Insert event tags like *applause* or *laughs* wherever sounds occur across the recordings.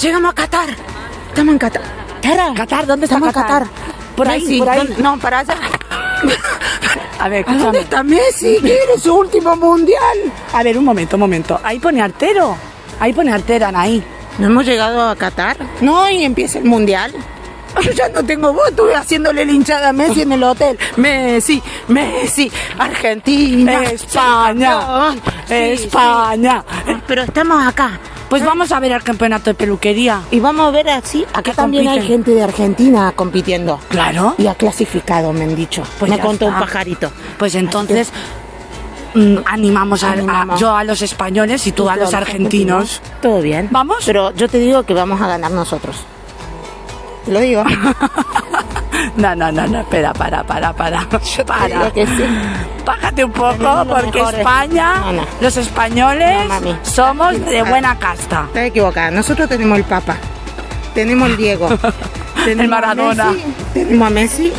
Llegamos a Qatar. Estamos en Qatar. Tara, Qatar, ¿dónde está Estamos en Qatar? Por ahí, por ahí. ¿dónde? No, para allá. A ver, ¿A dónde está Messi? ¿Quiere su último mundial? A ver, un momento, un momento. Ahí pone artero. Ahí pone artero, Anaí. ¿No hemos llegado a Qatar? No, y empieza el mundial. Yo ya no tengo voz, estuve haciéndole linchada a Messi en el hotel. Messi, Messi, Argentina, España, campeón. Sí, España. sí. Pero estamos acá. Pues vamos a ver el campeonato de peluquería. Y vamos a ver así, acá ¿Qué también hay gente de Argentina compitiendo. Claro. Y ha clasificado, me han dicho. Pues me contó un está. pajarito. Pues entonces mm, animamos, a- a- yo a los españoles y tú a los argentinos. Todo bien. ¿Vamos? Pero yo te digo que vamos a ganar nosotros. Te lo digo. *laughs* No, no, no, no, espera, para, para, para. Te Para. digo que sí. Bájate un poco porque mejores. España, No, no. los españoles, No, somos de buena casta. Estás equivocada. Nosotros tenemos el Papa. Tenemos el Diego. *laughs* tenemos El Maradona. A Messi, tenemos a Messi.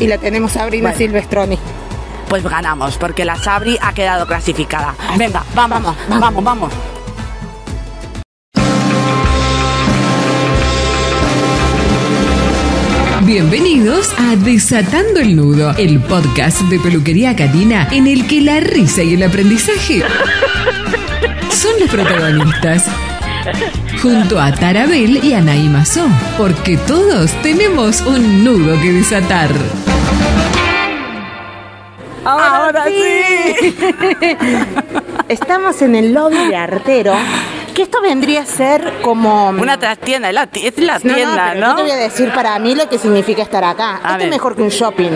Y la tenemos a Sabrina Bueno. Silvestroni. Pues ganamos, porque la Sabri ha quedado clasificada. Venga, vamos, Vamos, vamos, vamos. Bienvenidos a Desatando el Nudo, el podcast de peluquería canina en el que la risa y el aprendizaje son los protagonistas. Junto a Tarabel y Anaí Mazó, porque todos tenemos un nudo que desatar. Ahora sí. *laughs* Estamos en el lobby de Artero. Que esto vendría a ser como. Una trastienda, es la, es la No, no, tienda, ¿no? Yo te voy a decir para mí lo que significa estar acá. A esto ver. es mejor que un shopping.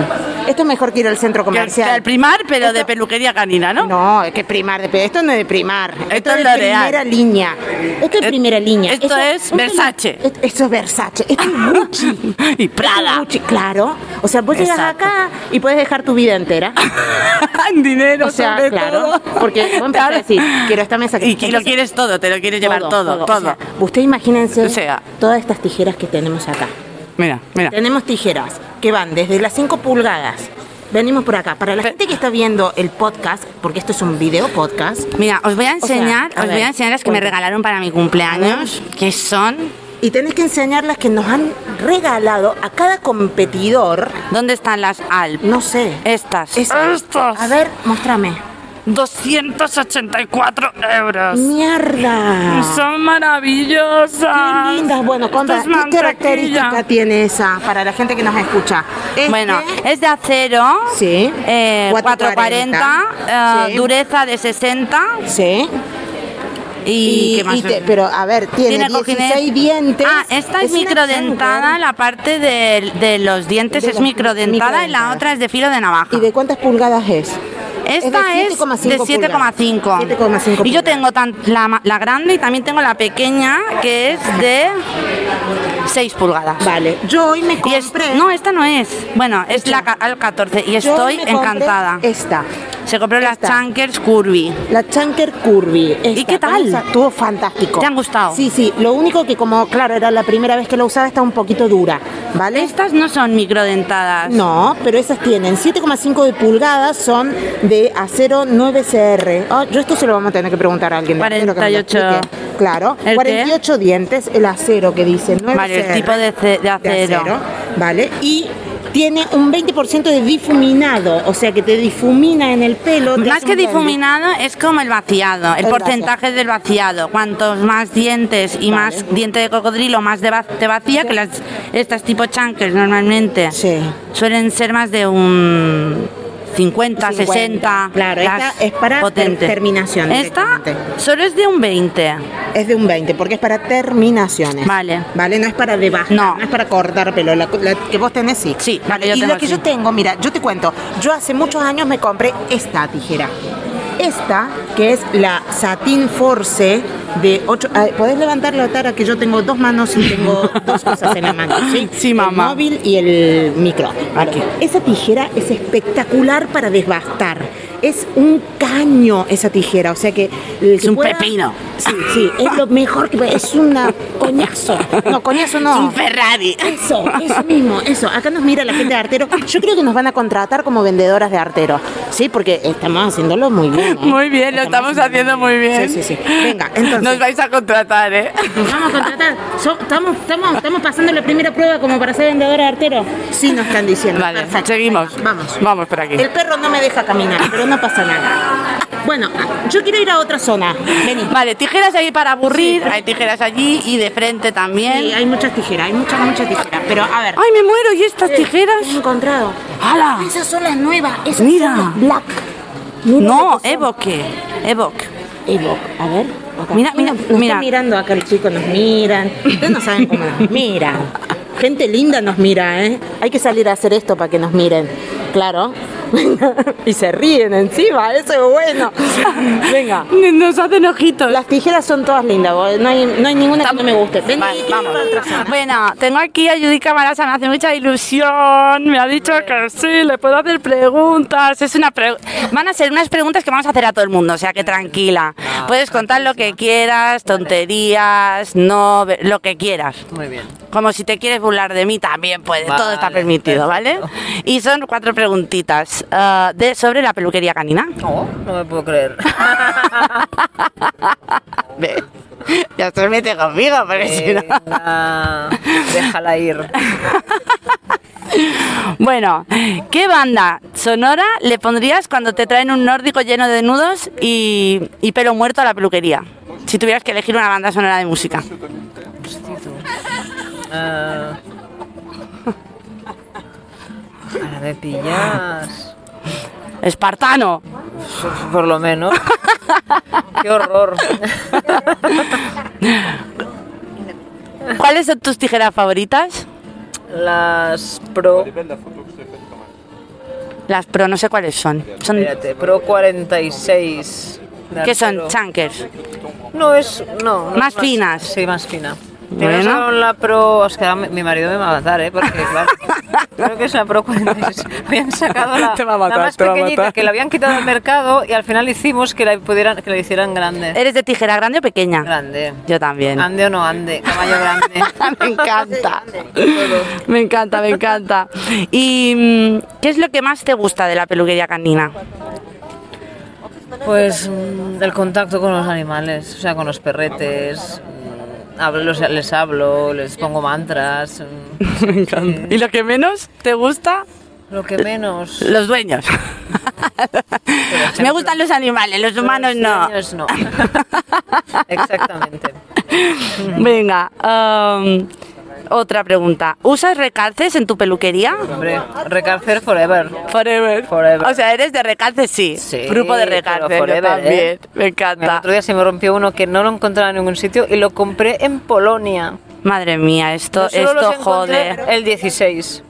Esto es mejor que ir al centro comercial. el primar, pero de peluquería canina, ¿no? No, es que primar, de- esto no es de primar. Esto, es es de primera línea. Esto es Es- primera línea. esto es Versace. es- Esto es Versace. Esto es *laughs* Gucci. y Esto es Prada. Gucci, claro. O sea, vos llegas acá y puedes dejar tu vida entera. *laughs* En dinero, O sea, sobre claro. todo. Porque vos empezás a decir, quiero esta mesa que Y que lo quieres todo, te lo quieres llevar todo, todo. O sea, usted imagínense O sea. todas estas tijeras que tenemos acá. mira, mira. Tenemos tijeras que van desde las 5 pulgadas. Venimos por acá. Para la gente que está viendo el podcast, porque esto es un video podcast, Mira, os voy a O sea, enseñar, a os voy ver, a enseñar las que me regalaron para mi cumpleaños, que son y tenés que enseñar las que nos han regalado a cada competidor. ¿Dónde están las Alp? No sé. Estas. Esa. Estas. A ver, muéstrame. 284 euros. Mierda. Son maravillosas. Qué lindas. Bueno, Conda, ¿qué característica tiene esa para la gente que nos escucha? Este- Bueno, es de acero. Sí. eh, 440, 440. eh, sí. Dureza de 60. Sí. ¿Y, Y, y te- pero a ver, tiene, cojines. 16 dientes. Ah, esta es, microdentada, Challenger. la parte de, de los dientes De es microdentada y la otra es de filo de navaja. ¿Y de cuántas pulgadas es? Esta es de 7,5 7,5. pulgadas. 7,5 Y yo tengo tan- la, grande y también tengo la pequeña que es de 6 pulgadas. Vale, yo hoy me Y es- compré. no, esta no es. Bueno, es la al 14 y estoy compré encantada. Esta, Se compró las. Chankers Curvy. la Chanker Curvy. esta, qué tal? Estuvo fantástico. ¿Te han gustado? Sí, sí. Lo único que como, claro, era la primera vez que la usaba, está un poquito dura, ¿vale? Estas no son microdentadas. No, pero esas tienen 7,5 de pulgadas, son de acero 9CR. Ah, yo esto se lo vamos a tener que preguntar a alguien. de acero que me lo 48. explique. Claro, ¿El qué? 48 dientes, el acero que dice 9CR. Vale, el tipo de ce- de acero. Vale, y tiene un 20% de difuminado, o sea que te difumina en el pelo. Más que difuminado es como el vaciado, el, El porcentaje del vaciado. Cuantos más dientes y Vale. más diente de cocodrilo, más de va- te vacía, que las estas tipo chankers normalmente Sí. suelen ser más de un 50, 60. Claro, esta es para potentes. ter- terminación Esta solo es de un 20. Es de un 20, porque es para terminaciones. Vale. Vale, no es para debajar, No. no, es para cortar pelo. La, la que vos tenés, sí. Sí, vale. yo y tengo lo que así. yo tengo, mira, yo te cuento. Yo hace muchos años me compré esta tijera. Esta, que es la Satin Force de 8. ¿Podés levantar la tara? Que yo tengo dos manos y tengo dos cosas en la mano. *laughs* Sí, Sí, mamá. El móvil y el micro. Aquí. Esa tijera es espectacular para desbastar. Es un caño esa tijera, o sea que... Es que un pepino. Sí, sí, es lo mejor que es una coñazo. No, coñazo no. Un Ferrari. Eso, eso mismo, eso. Acá nos mira la gente de Artero. Yo creo que nos van a contratar como vendedoras de Artero. Sí, porque estamos haciéndolo muy bien. ¿eh? Muy bien, lo estamos haciendo muy bien. Sí, sí, sí. Venga, entonces. Nos vais a contratar, ¿eh? Nos vamos a contratar. So- estamos, estamos, estamos pasando la primera prueba como para ser vendedora de artero. Sí, nos están diciendo. Vale, Perfecto. seguimos. Venga, vamos. Vamos por aquí. El perro no me deja caminar, pero no pasa nada. Bueno, yo quiero ir a otra zona. Vení. Vale, tijeras ahí para aburrir, hay tijeras allí y de frente también. Sí, hay muchas tijeras, hay muchas, muchas tijeras. Pero a ver. ¡Ay, me muero! ¿Y estas tijeras? ¿qué he encontrado? ¡Hala! Esas son las nuevas. Esas Mira. son las black. Mira No. Evoque. Evoque. Evoque. A ver. acá. Mira, mira, Nos están mira. mirando acá, los chicos nos miran. Ustedes no saben cómo nos miran. Gente linda nos mira, ¿eh? Hay que salir a hacer esto para que nos miren. Claro. *laughs* y se ríen encima, eso es bueno. *laughs* Venga. Nos hacen ojitos. Las tijeras son todas lindas, no hay, no hay ninguna que no me guste. Ven, Vale, vamos. Bueno, tengo aquí a Judica Marasa, me hace mucha ilusión. Me ha dicho que sí, le puedo hacer preguntas. Es una pre- Van a ser unas preguntas que vamos a hacer a todo el mundo, o sea que tranquila. Puedes contar lo que quieras, tonterías, no, lo que quieras. Muy bien. Como si te quieres burlar de mí, también puedes, todo está permitido, ¿vale? Y son cuatro preguntitas ah, de, sobre la peluquería canina. No, no me puedo creer. *laughs* Ve, Ya se mete conmigo, pero si no... Déjala ir. *laughs* Bueno, ¿qué banda sonora le pondrías cuando te traen un nórdico lleno de nudos y, y pelo muerto a la peluquería? Si tuvieras que elegir una banda sonora de música. Ah. Ahora me pillas. Espartano. Por lo menos. *laughs* Qué horror. ¿Cuáles son tus tijeras favoritas? Las Pro. Las pro, no sé cuáles son. Son Espérate, Pro 46. de ¿Qué son? Chankers. No es. No, no Más es finas. Sí, más fina. Bueno. sacaron la Pro. Que ahora mi, marido me va a matar, ¿eh? Porque, *laughs* claro. creo que es la Pro 46. *laughs* Habían sacado la, *laughs* matar, la más pequeñita que la habían quitado del mercado y al final hicimos que la, pudieran, que la hicieran grande. ¿Eres de tijera grande o pequeña? Grande. Yo también. Ande o no ande, caballo grande. me encanta. Me encanta, me encanta. ¿Y mm, qué es lo que más te gusta de la peluquería canina? Pues mm, el contacto con los animales, o sea, con los perretes. Hablo, les hablo, les pongo mantras. *laughs* Me encanta. ¿Y lo que menos te gusta? Lo que menos. Los dueños. *laughs* *laughs* Me gustan los animales, los humanos no. Los niños no. Exactamente. Venga, um, otra pregunta. ¿Usas recalces en tu peluquería? Hombre, recalcer forever. Forever. Forever. O sea, eres de recalces, sí. Sí, Grupo de recalces, yo forever, también. ¿eh? Me El encanta. otro día se me rompió uno que no lo encontraba en ningún sitio y lo compré en Polonia. Madre mía, esto, esto jode. El 16.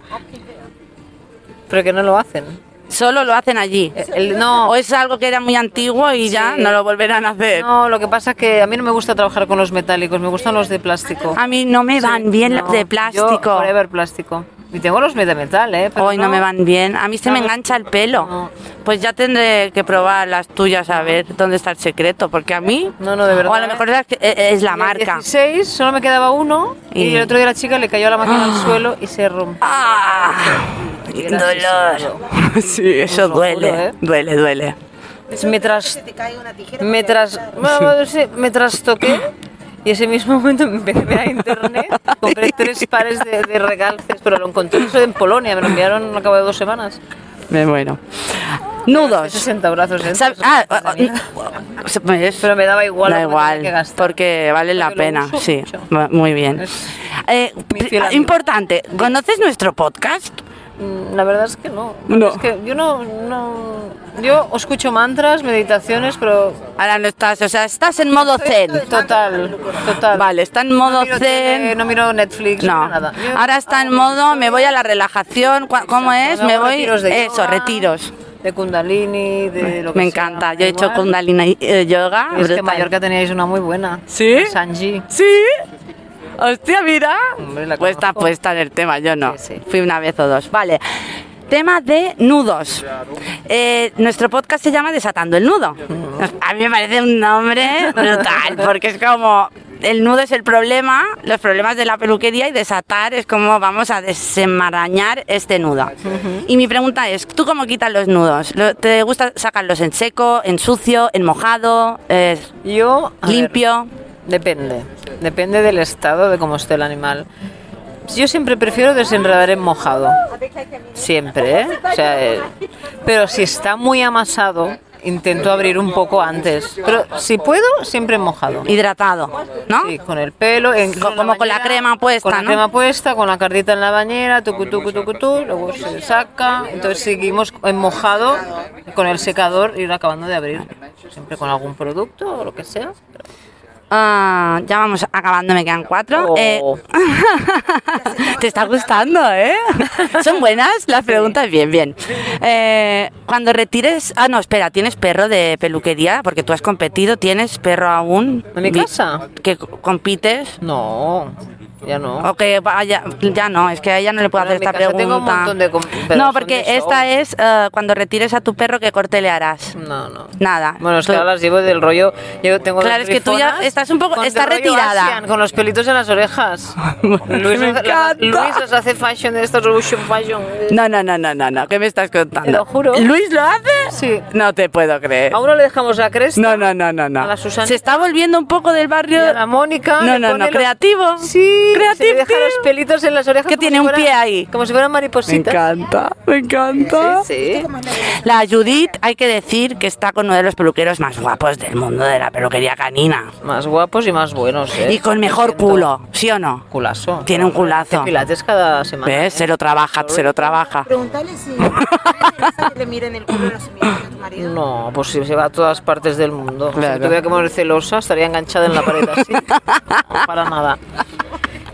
Pero que no lo hacen. Solo lo hacen allí. El, no, O es algo que era muy antiguo y ya no lo volverán a hacer. no, lo que pasa es que a mí no me gusta trabajar con los metálicos, me gustan los de plástico. A mí no me van bien los No, de Yo plástico. forever plástico. Y tengo los de metal, ¿eh? Pero Hoy no. me van bien. A mí se me engancha el pelo. no. Pues ya tendré que probar las tuyas a ver dónde está el secreto. Porque a mí. No, no, de verdad, O a lo ¿eh? mejor es, es la marca. 16 solo me quedaba uno y, Y- el otro día la chica le cayó la máquina al *gasps* suelo y se rompió. ¡Ah! ¡Dolor! *laughs* Sí, eso juro, duele. ¿eh? Duele, duele. Me, tras, me, tras, bueno, sí, me trastoqué y ese mismo momento me empecé a ver a internet, compré tres *laughs* pares de, de recalces, pero lo encontré eso en Polonia, me lo enviaron al cabo de dos semanas. Me muero. Nudos. 60 brazos dentro, ¿Sab- eso ah, ah, ah, Pero me daba igual da igual, que gastar. porque vale la Porque lo pena, sí, mucho. muy bien. Eh, amigo. importante, ¿conoces nuestro podcast? Mm, La verdad es que no. No. Es que yo no, no. Yo escucho mantras, meditaciones, pero. Ahora no estás, o sea, estás en modo zen. Total, total. Vale, está en modo no zen. tele, no miro Netflix, no, nada. Yo- ahora está en modo, me voy a la relajación, ¿cu- ¿cómo es? Me voy, retiros de eso, yoga, retiros. De Kundalini, de lo que Me encanta, yo he hecho. Kundalini eh, yoga. Y es que en. Mallorca teníais una muy buena. ¿Sí? Sanji. ¿Sí? Hostia, mira. Hombre, Pues conozco. puesta en el tema, yo no. Sí, sí. Fui una vez o dos. Vale. Tema de nudos. Eh, nuestro podcast se llama Desatando el Nudo. A mí me parece un nombre brutal, porque es como el nudo es el problema, los problemas de la peluquería y desatar es como vamos a desenmarañar este nudo. Y mi pregunta es, ¿tú cómo quitas los nudos? ¿Lo- ¿Te gusta sacarlos en seco, en sucio, en mojado, eh, Yo. a ver, limpio? Depende, depende del estado de cómo esté el animal. Yo siempre prefiero desenredar en mojado, siempre, ¿eh? O sea, eh, pero si está muy amasado, intento abrir un poco antes. Pero si puedo, siempre en mojado. Hidratado, ¿no? Sí, con el pelo, en, como con la crema puesta, Con la ¿no? crema puesta, con la cardita en la bañera, tucu, tucu, tucu, tu, luego se saca. Entonces seguimos en mojado con el secador, ir acabando de abrir. Siempre con algún producto o lo que sea. Ah, ya vamos acabando, me quedan cuatro. Oh. Eh, *laughs* Te está gustando, ¿eh? ¿Son buenas las preguntas? Bien, bien. Eh, cuando retires... Ah, no, espera, ¿tienes perro de peluquería? Porque tú has competido, ¿tienes perro aún? ¿En mi casa? ¿Que co- compites? No, ya no. O que vaya, ya no, es que a ella no le puedo hacer esta pregunta. tengo un montón de no, porque de esta es eh, cuando retires a tu perro, ¿qué corte le harás? No, no. Nada. Bueno, es que ahora las llevo del rollo. Yo tengo Claro, es que tú ya estás un poco- estás retirada. Asian, con los pelitos en las orejas. *laughs* Luis, Me encanta. Luis las hace fashion de estos Revolution Fashion. No, no, no, no, no, no, ¿qué me estás contando? Te lo juro. ¿Luis lo hace? Sí. No te puedo creer. A uno le dejamos la cresta. No, no, no, no, no. A la Susanita. Se está volviendo un poco del Y barrio. a la Mónica. No, no, no, los- creativo. Sí, se le deja los pelitos en las orejas. Que tiene si un pie ahí. Como si fueran Me maripositas. encanta, me encanta. Sí, sí. La Judith, hay que decir que está con uno de los peluqueros más guapos del mundo de la peluquería canina. Más guapos y más buenos, ¿eh? Y con mejor culo, ¿sí o no? Culazo. Tiene un culazo. Pilates cada semana. ¿Ves? Se lo trabaja, se lo trabaja. Preguntale si ¿te interesa que le miren el culo a tu marido. No, pues si se va a todas partes del mundo. Claro. Si tuviera que morir celosa, estaría enganchada en la pared así. No, *laughs* para nada.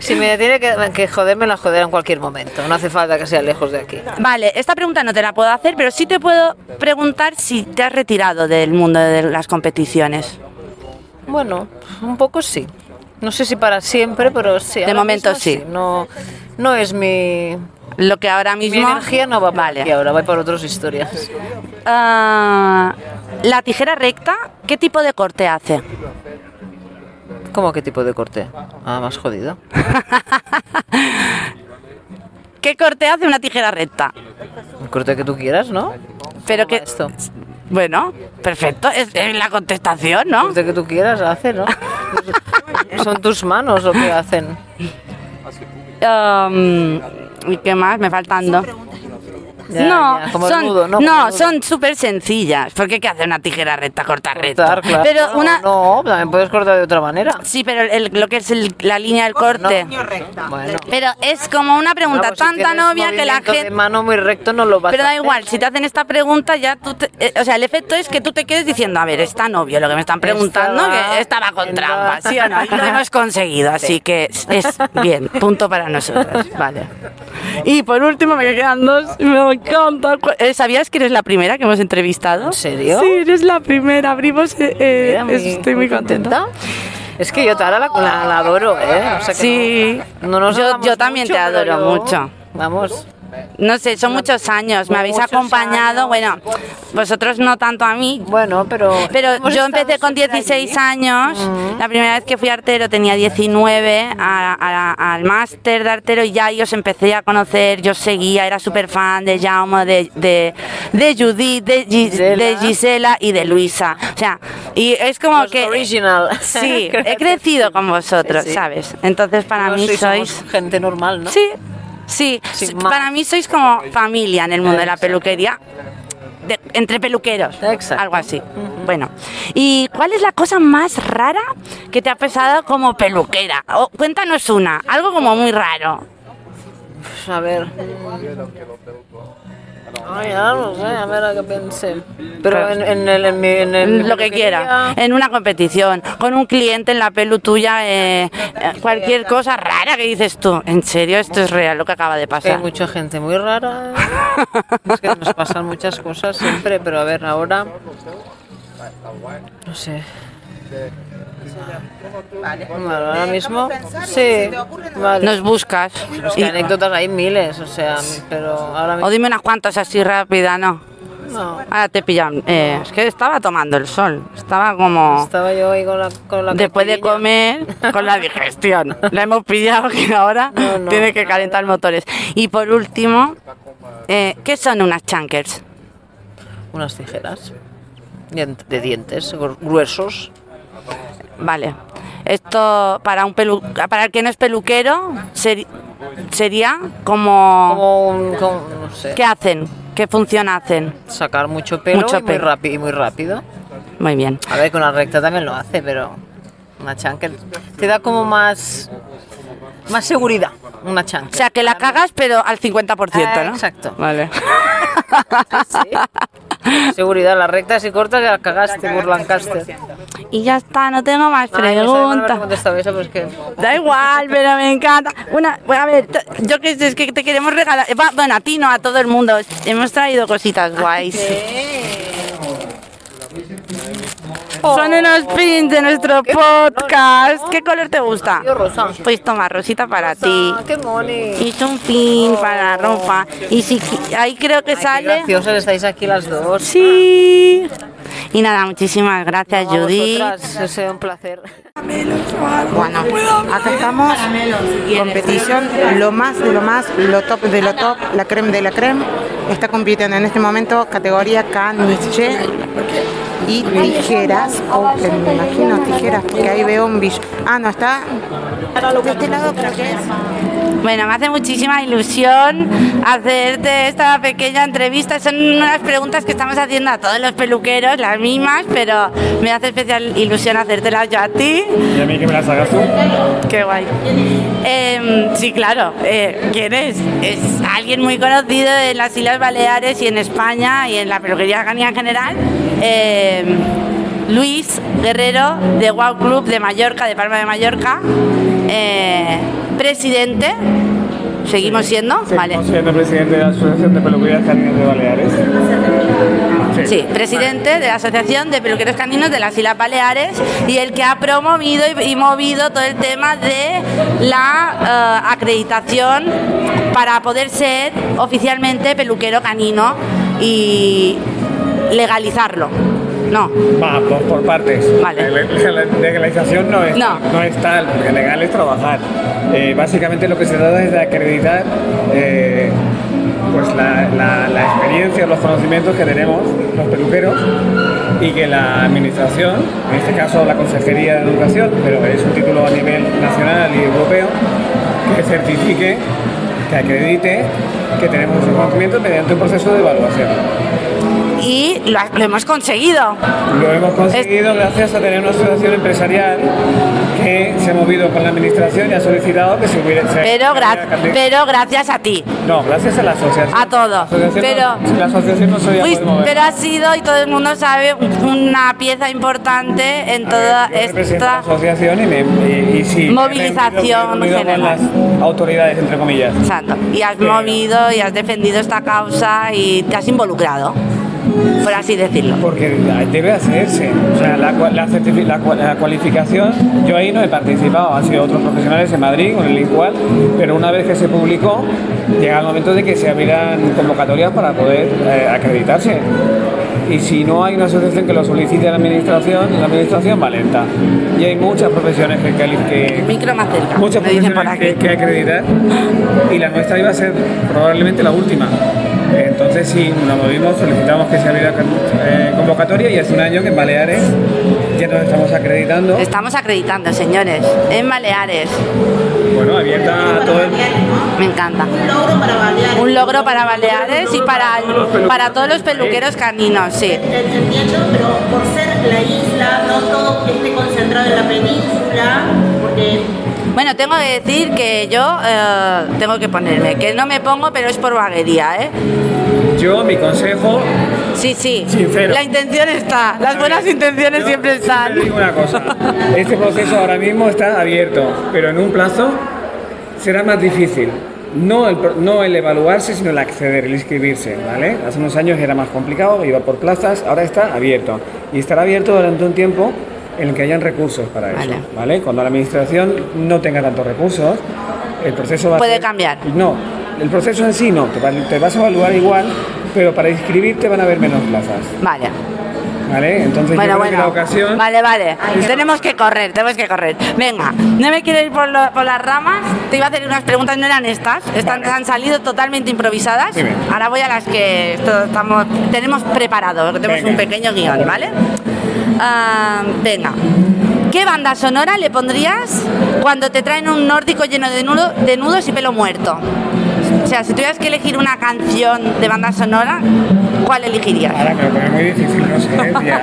Si me tiene que, que joder, me la joderá en cualquier momento. No hace falta que sea lejos de aquí. Vale, esta pregunta no te la puedo hacer, pero sí te puedo preguntar si te has retirado del mundo de las competiciones. Bueno, un poco sí. No sé si para siempre, pero sí. De momento sí. No, no es mi, Lo que ahora mi mismo... energía no va por Vale. aquí ahora, va por otras historias. Ah, la tijera recta, ¿qué tipo de corte hace? ¿Cómo qué tipo de corte? Ah, más jodido. *laughs* ¿Qué corte hace una tijera recta? El corte que tú quieras, ¿no? Pero ¿Cómo que... esto? Bueno, perfecto, es, es la contestación, ¿no? El corte que tú quieras hace, ¿no? ¿Son tus manos o qué hacen? *laughs* Um, ¿Y qué más? Me faltan dos. Ya, no, ya, como el son, nudo, ¿no? Como nudo. son súper sencillas. Porque ¿qué hace una tijera recta? Cortar. Cortar, claro. Pero No, una... No, también puedes cortar de otra manera. Sí, pero el- lo que es el- la línea del corte. Bueno. Pero es como una pregunta Vamos, si tan tan tienes obvia que la movimiento de gente... mano muy recto no lo vas Pero a da hacer. igual, si te hacen esta pregunta ya tú... te- eh, o sea, el efecto es que tú te quedes diciendo, a ver, es tan obvio lo que me están preguntando Estaba- que estaba con trampa, ¿sí o no? Y lo *laughs* hemos conseguido, así que es, es bien, punto para nosotros, vale. Y por último me quedan dos, encanta. Eh, ¿Sabías que eres la primera que hemos entrevistado? ¿En serio? Sí, eres la primera, abrimos... eh, eh, Mira, muy- estoy muy contenta. Es que yo Tara la, la, la adoro, ¿eh? O sea que Sí. no, no nos Yo- yo también mucho, te adoro yo- mucho. Vamos. No sé, son muchos años, me habéis acompañado, años. bueno, vosotros no tanto a mí, Bueno, pero. Pero yo empecé con siempre 16 allí. años. La primera vez que fui artero tenía 19 a- a- al máster de artero y ya yo os empecé a conocer. Yo seguía, era súper fan de Jaume, de, de, de Judith, de, Gi- Gisela. de Gisela y de Luisa. O sea, y es como Los que. original. *laughs* Sí, *laughs* he crecido con vosotros, Sí, sí. ¿sabes? Entonces para No mí sois- sois. somos gente normal, ¿no? Sí, sí. Sin S- más. Para mí sois como familia en el mundo de la peluquería. de- entre peluqueros. Exacto. Algo así. Bueno. ¿Y cuál es la cosa más rara que te ha pesado como peluquera? O, cuéntanos una. Algo como muy raro. Pues, a ver. Ay, ya no sé, a ver a qué pensé. Pero en, en el. En mi, en el Lo que quiera. En una competición. Con un cliente en la pelu tuya. eh, eh, cualquier cosa rara que dices tú. ¿En serio? Esto es real lo que acaba de Hay pasar. mucha gente muy rara. es que nos pasan muchas cosas siempre, pero a ver, ahora. No sé. Bueno, ahora mismo. Sí, vale. Nos buscas. Es que Y- anécdotas hay miles, o sea, pero ahora o dime unas cuantas así rápida, ¿no? No. Ahora te pillan. Eh, es que estaba tomando el sol. Estaba como. Estaba yo ahí con la, con la Después de comer, con la digestión. La hemos pillado que ahora No, no. tiene que calentar motores. Y por último, eh, ¿qué son unas chankers? Unas tijeras de dientes gru- gruesos. Vale. Esto para un pelu para el que no es peluquero sería como, Como un. como, no sé. ¿qué hacen? ¿Qué función hacen? Sacar mucho pelo, Mucho y, muy rápido, y muy rápido. Muy bien. A ver, que una recta también lo hace, pero una chanker te da como más. Más seguridad. Una O chanker. sea, que la cagas pero al 50%, Ah, ¿no? exacto. Vale. Sí. *laughs* Seguridad, las rectas y cortas ya las cagaste por Lancaster. Y ya está, no tengo más Ay, no no preguntas. contestado eso, pero es que. Da igual, pero me encanta. Una, a ver, yo que sé, es que te queremos regalar. Bueno, a ti no, a todo el mundo. Hemos traído cositas guays. Son unos pins de nuestro podcast. ¿Qué color te gusta? Yo rosa. Pues toma, Rosita para ti. Qué es un pin para la ropa. Y si ahí creo que Ay, qué sale. graciosas estáis aquí las dos. Sí. Y nada, muchísimas gracias, A Judith. ha sido un placer. Bueno, acá estamos. Competición, lo más de lo más, lo top de lo top, la creme de la creme. Está compitiendo en este momento categoría caniche y tijeras. Open, me imagino tijeras, porque ahí veo un bicho. Ah, no, está. De este lado creo que es. Bueno, me hace muchísima ilusión hacerte esta pequeña entrevista. Son unas preguntas que estamos haciendo a todos los peluqueros, las mismas, pero me hace especial ilusión hacértelas yo a ti. ¿Y a mí que me las hagas tú? Qué guay. Em, sí, claro. eh, ¿Quién es? Es alguien muy conocido en las Islas Baleares y en España y en la peluquería canina en general. Em, Luis Guerrero de Wow Club de Mallorca, de Palma de Mallorca. eh, presidente. ¿Seguimos siendo? Vale. Seguimos siendo presidente de la Asociación de Peluquerías Caninas de Baleares. Sí, presidente de la Asociación de Peluqueros Caninos de las Islas Baleares y el que ha promovido y, y movido todo el tema de la eh, acreditación para poder ser oficialmente peluquero canino y legalizarlo. No, Va, por, por partes. Vale. La, legalización no es, No. es tal, porque legal es trabajar. Eh, básicamente lo que se trata es de acreditar eh, pues la, la- la experiencia, los conocimientos que tenemos los peluqueros y que la administración, en este caso la Consejería de Educación, pero es un título a nivel nacional y europeo, que certifique, que acredite que tenemos esos conocimientos mediante un proceso de evaluación. Y lo, lo hemos conseguido. Lo hemos conseguido gracias a tener una asociación empresarial que se ha movido con la administración y ha solicitado que se hubiera. Pero, gra- pero gracias a ti. No, gracias a la asociación. A todo. La asociación Pero- no, la asociación no mover. pero ha sido, y todo el mundo sabe, una pieza importante en A toda ver, esta... asociación y, me, y, y sí, me he Movilización me he reunido con general. las autoridades, entre comillas. Exacto. Y has movido y has defendido esta causa y te has involucrado, por así decirlo. Porque debe hacerse. O sea, la, cualificación, yo ahí no he participado, han sido otros profesionales en Madrid con el igual, pero una vez que se publicó, llega el momento de que se abrirán convocatorias para poder eh, acreditarse. Y si no hay una asociación que lo solicite a la administración, la administración va lenta. Y hay muchas profesiones que, que, El micro más cerca, muchas por profesiones aquí. que, que acreditar y la nuestra iba a ser probablemente la última. Entonces sí, nos movimos, solicitamos que se abriera eh, convocatoria y hace un año que en Baleares ya nos estamos acreditando. Estamos acreditando, señores, en Baleares. Bueno, abierta a todo el... Me encanta. Un logro para Baleares. Un logro para Baleares y para, para todos los peluqueros caninos, sí. Entiendo, pero por ser la isla, no todo esté concentrado en la península, porque Bueno, tengo que decir que yo eh, tengo que ponerme, que no me pongo, pero es por vaguería, ¿eh? Yo, mi consejo, Sí, sí. Sincero. La intención está, las buenas intenciones yo siempre están. siempre digo una cosa, este proceso ahora mismo está abierto, pero en un plazo será más difícil. No el, no el evaluarse, sino el acceder, el inscribirse, ¿vale? Hace unos años era más complicado, iba por plazas, ahora está abierto. Y estará abierto durante un tiempo en el que hayan recursos para eso, Vale. ¿vale? Cuando la administración no tenga tantos recursos, el proceso va a Puede ser- cambiar. No, el proceso en sí no, te, te vas a evaluar igual, pero para inscribirte van a haber menos plazas. Vale. ¿Vale? Entonces Bueno, yo creo que la ocasión... Vale, vale. Tenemos que correr, tenemos que correr. Venga, no me quiero ir por, lo- por las ramas. Te iba a hacer unas preguntas, no eran estas. Están, Vale. han salido totalmente improvisadas. Dime. Ahora voy a las que estamos, tenemos preparado, tenemos Venga. un pequeño guion, ¿vale? Ah, venga. ¿Qué banda sonora le pondrías cuando te traen un nórdico lleno de, nudo- de nudos y pelo muerto? O sea, si tuvieras que elegir una canción de banda sonora, ¿cuál elegirías? Ahora me lo pone muy difícil, no sé. *laughs*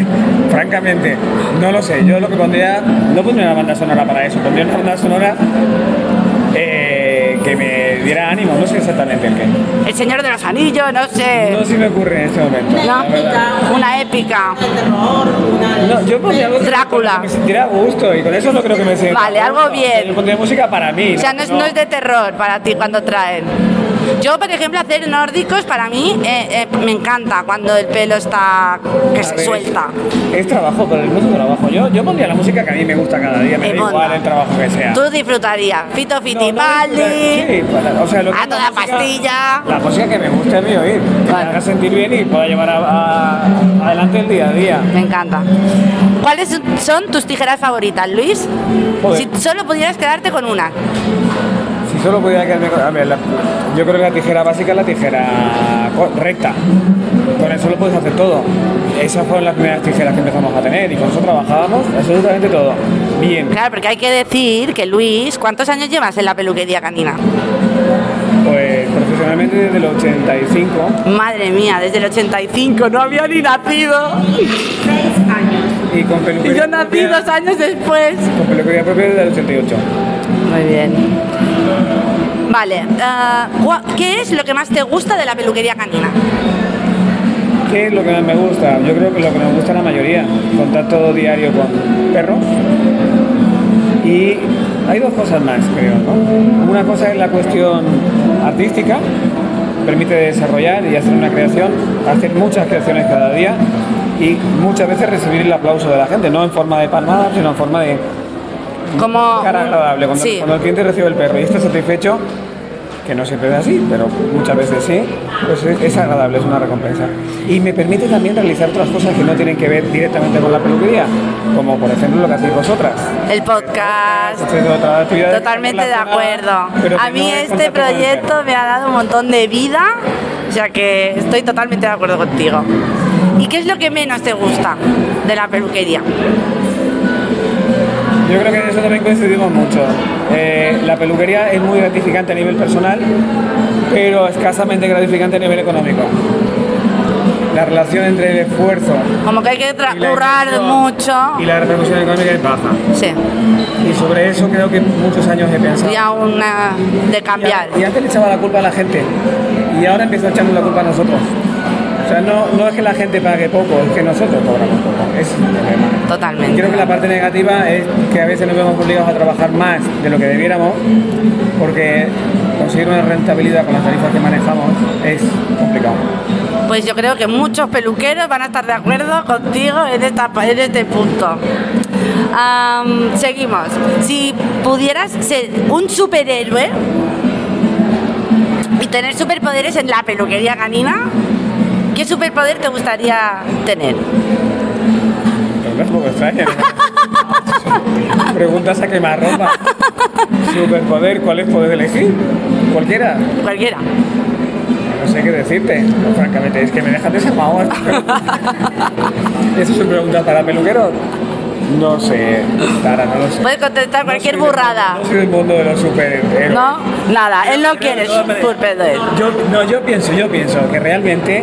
*laughs* Francamente, no lo sé. Yo lo que pondría, no pondría una banda sonora para eso, pondría una banda sonora eh, que me diera ánimo, no sé exactamente el qué. El Señor de los Anillos, no sé. No se me ocurre en este momento. No, una épica. No, yo pondría algo Drácula. que me sintiera a gusto y con eso no creo que me sienta. Vale, algo bien. Yo pondría música para mí. O sea, no es, no es de terror para ti cuando traen. Yo, por ejemplo, hacer nórdicos para mí eh, eh, me encanta cuando el pelo está que A se ver, suelta. Es trabajo, pero no es un trabajo. Yo, yo pondría la música que a mí me gusta cada día, me Eh, da igual el trabajo que sea. Tú disfrutarías. Fito No, no, Fitipaldi. sí, para- o sea, lo que a toda música- pastilla. La música que me gusta es mi oír, que Vale. me haga sentir bien y pueda llevar a- a- adelante el día a día. Me encanta. ¿Cuáles son tus tijeras favoritas, Luis? Joder. Si solo pudieras quedarte con una. Si solo pudiera quedarme con... A ver, la- yo creo que la tijera básica es la tijera recta. Con eso lo puedes hacer todo. Esas fueron las primeras tijeras que empezamos a tener y con eso trabajábamos absolutamente todo. Bien. Claro, porque hay que decir que Luis, ¿cuántos años llevas en la peluquería canina? Pues profesionalmente desde el 85 Madre mía, desde el 85 no había ni nacido. Seis años. y con Y peluquería yo nací propia- dos años después. Con peluquería propia desde el 88. Muy bien. Vale, cua- ¿qué es lo que más te gusta de la peluquería canina? ¿Qué es lo que más me gusta? Yo creo que lo que me gusta la mayoría, contacto diario con perros. Y hay dos cosas más, creo, ¿no? Una cosa es la cuestión artística, permite desarrollar y hacer una creación, hacer muchas creaciones cada día y muchas veces recibir el aplauso de la gente, no en forma de palmadas, sino en forma de Como cara agradable. Cuando, Sí. cuando el cliente recibe el perro y está satisfecho, que no siempre es así, pero muchas veces sí, pues es, es agradable, es una recompensa. Y me permite también realizar otras cosas que no tienen que ver directamente con la peluquería, como por ejemplo lo que hacéis vosotras. el podcast. Totalmente de acuerdo. A mí no este proyecto me ha dado un montón de vida, sea que estoy totalmente de acuerdo contigo. ¿Y qué es lo que menos te gusta de la peluquería? Yo creo que en eso también coincidimos mucho. Eh, la peluquería es muy gratificante a nivel personal, pero escasamente gratificante a nivel económico. La relación entre el esfuerzo Como que hay que y currar mucho. y la repercusión económica es baja. Sí, Y sobre eso creo que muchos años he pensado. ya una de cambiar. Y antes le echaba la culpa a la gente y ahora empieza a echarnos la culpa a nosotros. O sea, no, no es que la gente pague poco, es que nosotros cobramos poco. Ese es el problema. Totalmente. creo que la parte negativa es que a veces nos vemos obligados a trabajar más de lo que debiéramos porque conseguir una rentabilidad con las tarifas que manejamos es complicado. Pues yo creo que muchos peluqueros van a estar de acuerdo contigo en, esta, en este punto. Seguimos. Si pudieras ser un superhéroe y tener superpoderes en la peluquería canina, ¿qué superpoder te gustaría tener? Es un poco extraña. ¿no? *laughs* Preguntas a quemarropa. Superpoder, ¿cuál es poder elegir? Cualquiera. Cualquiera. No sé qué decirte, no, francamente, es que me dejas desarmado. *laughs* ¿Eso son preguntas para peluqueros? No sé, Tara, no lo sé. Puedes contestar No cualquier del- burrada. No soy del mundo de los superhéroes. No, nada, él no quiere superpoder. Yo, no, yo pienso, yo pienso que realmente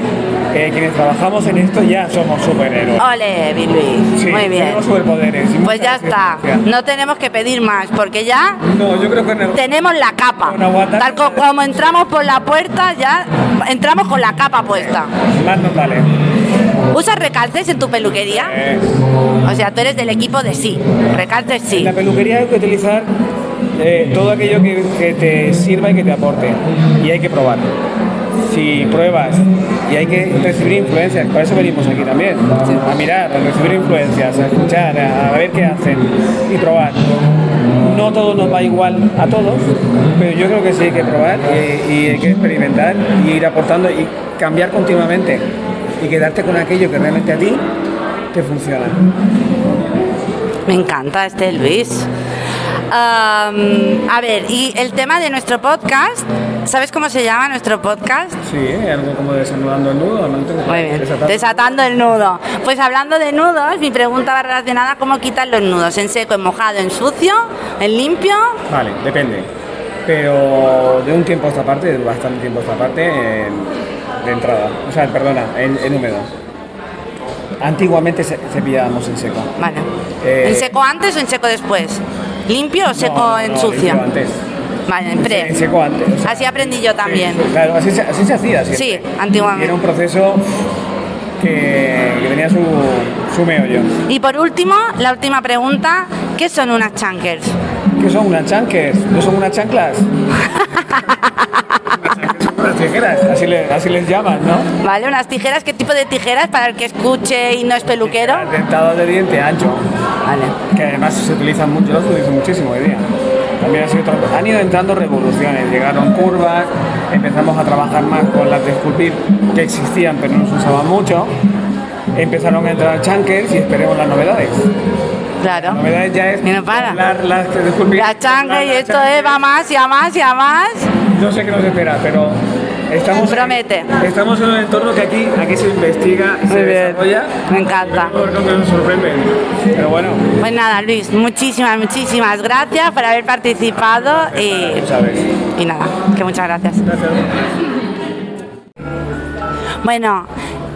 eh, quienes trabajamos en esto ya somos superhéroes. Ole, Luis. Sí, Muy bien. Tenemos superpoderes. Pues ya está. No tenemos que pedir más, porque ya No, yo creo que no. tenemos la capa. Tal co- como entramos por la puerta, ya entramos con la capa puesta. Más nos vale. ¿Usas recalces en tu peluquería? Eh, O sea, tú eres del equipo de sí. Recalces En sí. la peluquería hay que utilizar eh, todo aquello que, te sirva y que te aporte. Y hay que probar. si pruebas y hay que recibir influencias, para eso venimos aquí también, a mirar, a recibir influencias, a escuchar, a, ver qué hacen y probar. No todo nos va igual a todos, pero yo creo que sí hay que probar y, y hay que experimentar y ir aportando y cambiar continuamente y quedarte con aquello que realmente a ti te funciona. Me encanta este Luis. Am, a ver, y el tema de nuestro podcast, ¿sabes cómo se llama nuestro podcast? Sí, ¿eh? algo como desanudando el nudo, no tengo Muy bien, desatando. desatando el nudo. Pues hablando de nudos, mi pregunta va relacionada a cómo quitar los nudos, en seco, en mojado, en sucio, en limpio. Vale, depende. Pero de un tiempo a esta parte, de bastante tiempo a esta parte, en- de entrada. O sea, perdona, en, en húmedo. Antiguamente se, cepillábamos en seco. Vale. Eh, ¿En seco antes o en seco después? ¿Limpio o seco No, en no, sucio? limpio antes. Vale, en pre. En seco antes. o sea, Así aprendí yo también. sí, claro, así, se- así se hacía siempre. Sí, Y antiguamente. era un proceso que, que tenía su, su meollo. Y por último, la última pregunta, ¿qué son unas chankers? ¿Qué son unas chanques? ¿No son unas chanclas? *laughs* tijeras, así, le- así les llaman, ¿no? ¿Vale? Unas tijeras, ¿qué tipo de tijeras para el que escuche y no es peluquero? Dentado de diente ancho. Vale. que además se utilizan mucho, los utilizo muchísimo hoy día. También ha sido otro- han ido entrando revoluciones, llegaron curvas, empezamos a trabajar más con las de esculpir que existían pero no se usaban mucho. Empezaron a entrar chankers y esperemos las novedades. Claro. Las novedades ya es Y no para. las de esculpir. La changa y las esto es, va chankers. más y a más y a más. No sé qué nos espera, pero estamos, Promete. estamos en un entorno que aquí, aquí se investiga y se Muy bien. desarrolla. Me encanta. Por lo que nos sorprende. Pero bueno, Pues nada, Luis, muchísimas, muchísimas gracias por haber participado y, sabes. y nada, que muchas gracias. Gracias. Bueno,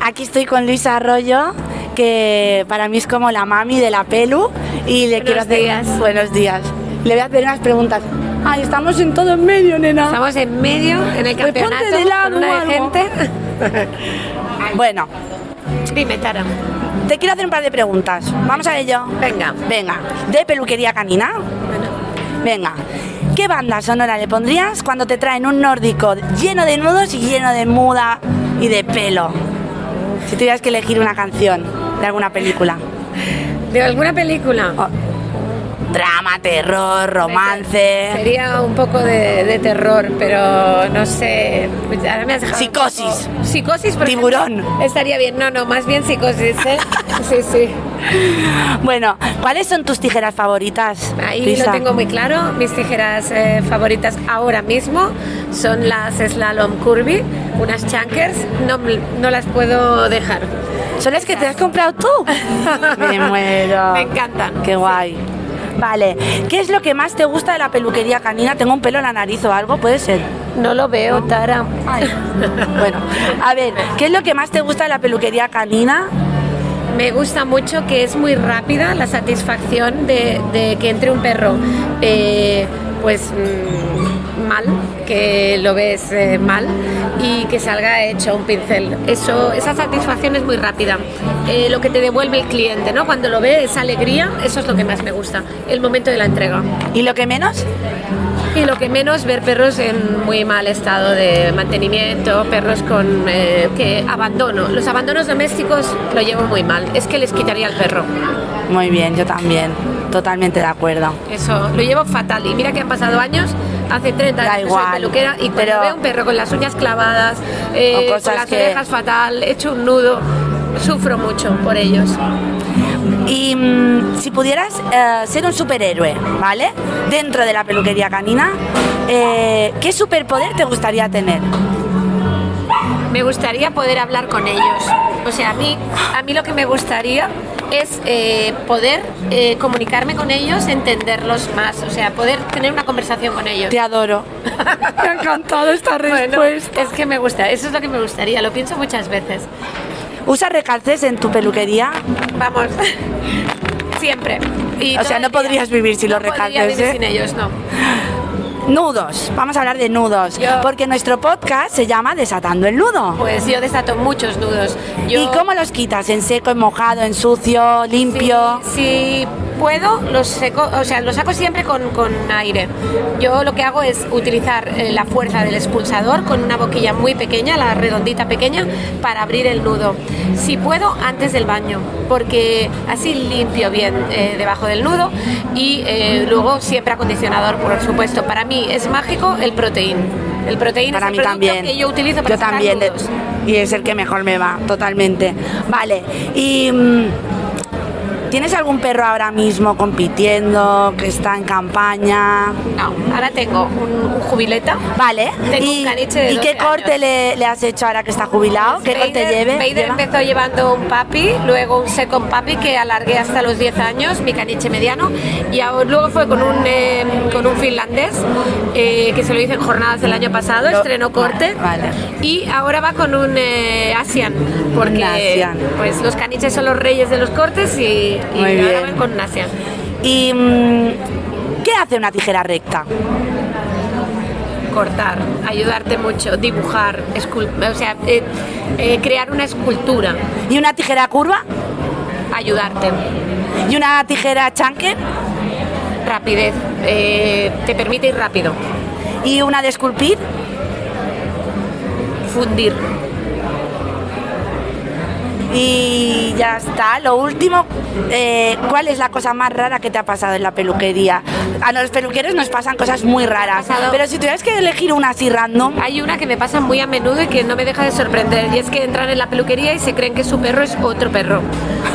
aquí estoy con Luis Arroyo, que para mí es como la mami de la pelu y le quiero hacer días. buenos días. Le voy a hacer unas preguntas. Ay, estamos en todo en medio, nena. Estamos en medio, en el Pues campeonato, de lado con una de gente. *laughs* Bueno, Dime, Tara. te quiero hacer un par de preguntas. Vamos a ello. Venga. Venga, de peluquería canina. Venga, ¿qué banda sonora le pondrías cuando te traen un nórdico lleno de nudos y lleno de muda y de pelo? Si tuvieras que elegir una canción de alguna película. ¿De alguna película? Oh, Drama, terror, romance. Sería un poco de, de terror, pero no sé. Ahora me has dejado Psicosis. Psicosis, por Tiburón. ejemplo. Estaría bien. No, no, más bien psicosis, ¿eh? *laughs* Sí, sí. Bueno, ¿cuáles son tus tijeras favoritas? Ahí lo tengo muy claro. Mis tijeras eh, favoritas ahora mismo son las Slalom Curvy, unas chankers. No, no las puedo dejar. ¿Son las que te has comprado tú? *laughs* Me muero. Me encantan. Qué guay. Vale, ¿qué es lo que más te gusta de la peluquería canina? Tengo un pelo en la nariz o algo, puede ser. No lo veo, Tara. Bueno, a ver, ¿qué es lo que más te gusta de la peluquería canina? Me gusta mucho que es muy rápida la satisfacción de, de que entre un perro eh, pues mm, mal, que lo ves eh, mal y que salga hecho un pincel. Eso, esa satisfacción es muy rápida. Eh, lo que te devuelve el cliente, ¿no? Cuando lo ve, esa alegría, eso es lo que más me gusta, el momento de la entrega. ¿Y lo que menos? Y lo que menos, ver perros en muy mal estado de mantenimiento, perros con eh, que abandono. Los abandonos domésticos lo llevo muy mal, es que les quitaría el perro. Muy bien, yo también. Totalmente de acuerdo. Eso, lo llevo fatal. Y mira que han pasado años, hace 30 Da años que soy peluquera y cuando pero- veo un perro con las uñas clavadas, eh, con las que- orejas fatal, hecho un nudo, sufro mucho por ellos. Y mm, si pudieras eh, ser un superhéroe, ¿vale? Dentro de la peluquería canina, eh, ¿qué superpoder te gustaría tener? Me gustaría poder hablar con ellos. O sea, a mí, a mí lo que me gustaría es eh, poder eh, comunicarme con ellos, entenderlos más, o sea, poder tener una conversación con ellos. Te adoro. *laughs* Me ha encantado esta Bueno, respuesta. es que me gusta, eso es lo que me gustaría, lo pienso muchas veces. ¿Usas recalces en tu peluquería? Vamos, *laughs* siempre. Y O sea, no podrías vivir sin los No recalces, vivir ¿eh? sin ellos, no. Nudos. Vamos a hablar de nudos. Yo- Porque nuestro podcast se llama Desatando el Nudo. Pues yo desato muchos nudos. Yo, ¿Y cómo los quitas? ¿En seco, en mojado, en sucio, limpio? Si puedo, los seco, o sea, los saco siempre con, con aire. Yo lo que hago es utilizar eh, la fuerza del expulsador con una boquilla muy pequeña, la redondita pequeña, para abrir el nudo. Si puedo, antes del baño, porque así limpio bien eh, debajo del nudo y eh, luego siempre acondicionador, por supuesto. Para mí es mágico el proteín. El proteín Para es mí el producto también. que yo utilizo para Yo sacar también. nudos. y es el que mejor me va, totalmente. Vale. Y. mm, ¿Tienes algún perro ahora mismo compitiendo, que está en campaña? No, ahora tengo un, un jubileta. Vale. Tengo ¿Y, un caniche de ¿y qué 12 corte le, le has hecho ahora que está jubilado? ¿Qué corte lleve? Vader lleva? empezó llevando un papi, luego un second papi que alargué hasta los 10 años, mi caniche mediano, y ahora- luego fue con un, eh, con un finlandés eh, que se lo hice en jornadas el año pasado, Lo- estrenó corte, vale. y ahora va con un eh, Asian, porque Asian. pues los caniches son los reyes de los cortes y, y Muy ahora bien. con un Asian. ¿Y mm, qué hace una tijera recta? cortar, ayudarte mucho, dibujar, o sea, eh, eh, crear una escultura, ¿Y una tijera curva? ayudarte. ¿Y una tijera chanque? rapidez, eh, te permite ir rápido, ¿Y una de esculpir? fundir. Y ya está. Lo último, eh, ¿cuál es la cosa más rara que te ha pasado en la peluquería? A los peluqueros nos pasan cosas muy raras. Pero si tuvieras que elegir una así random, Hay una que me pasa muy a menudo y que no me deja de sorprender y es que entran en la peluquería y se creen que su perro es otro perro.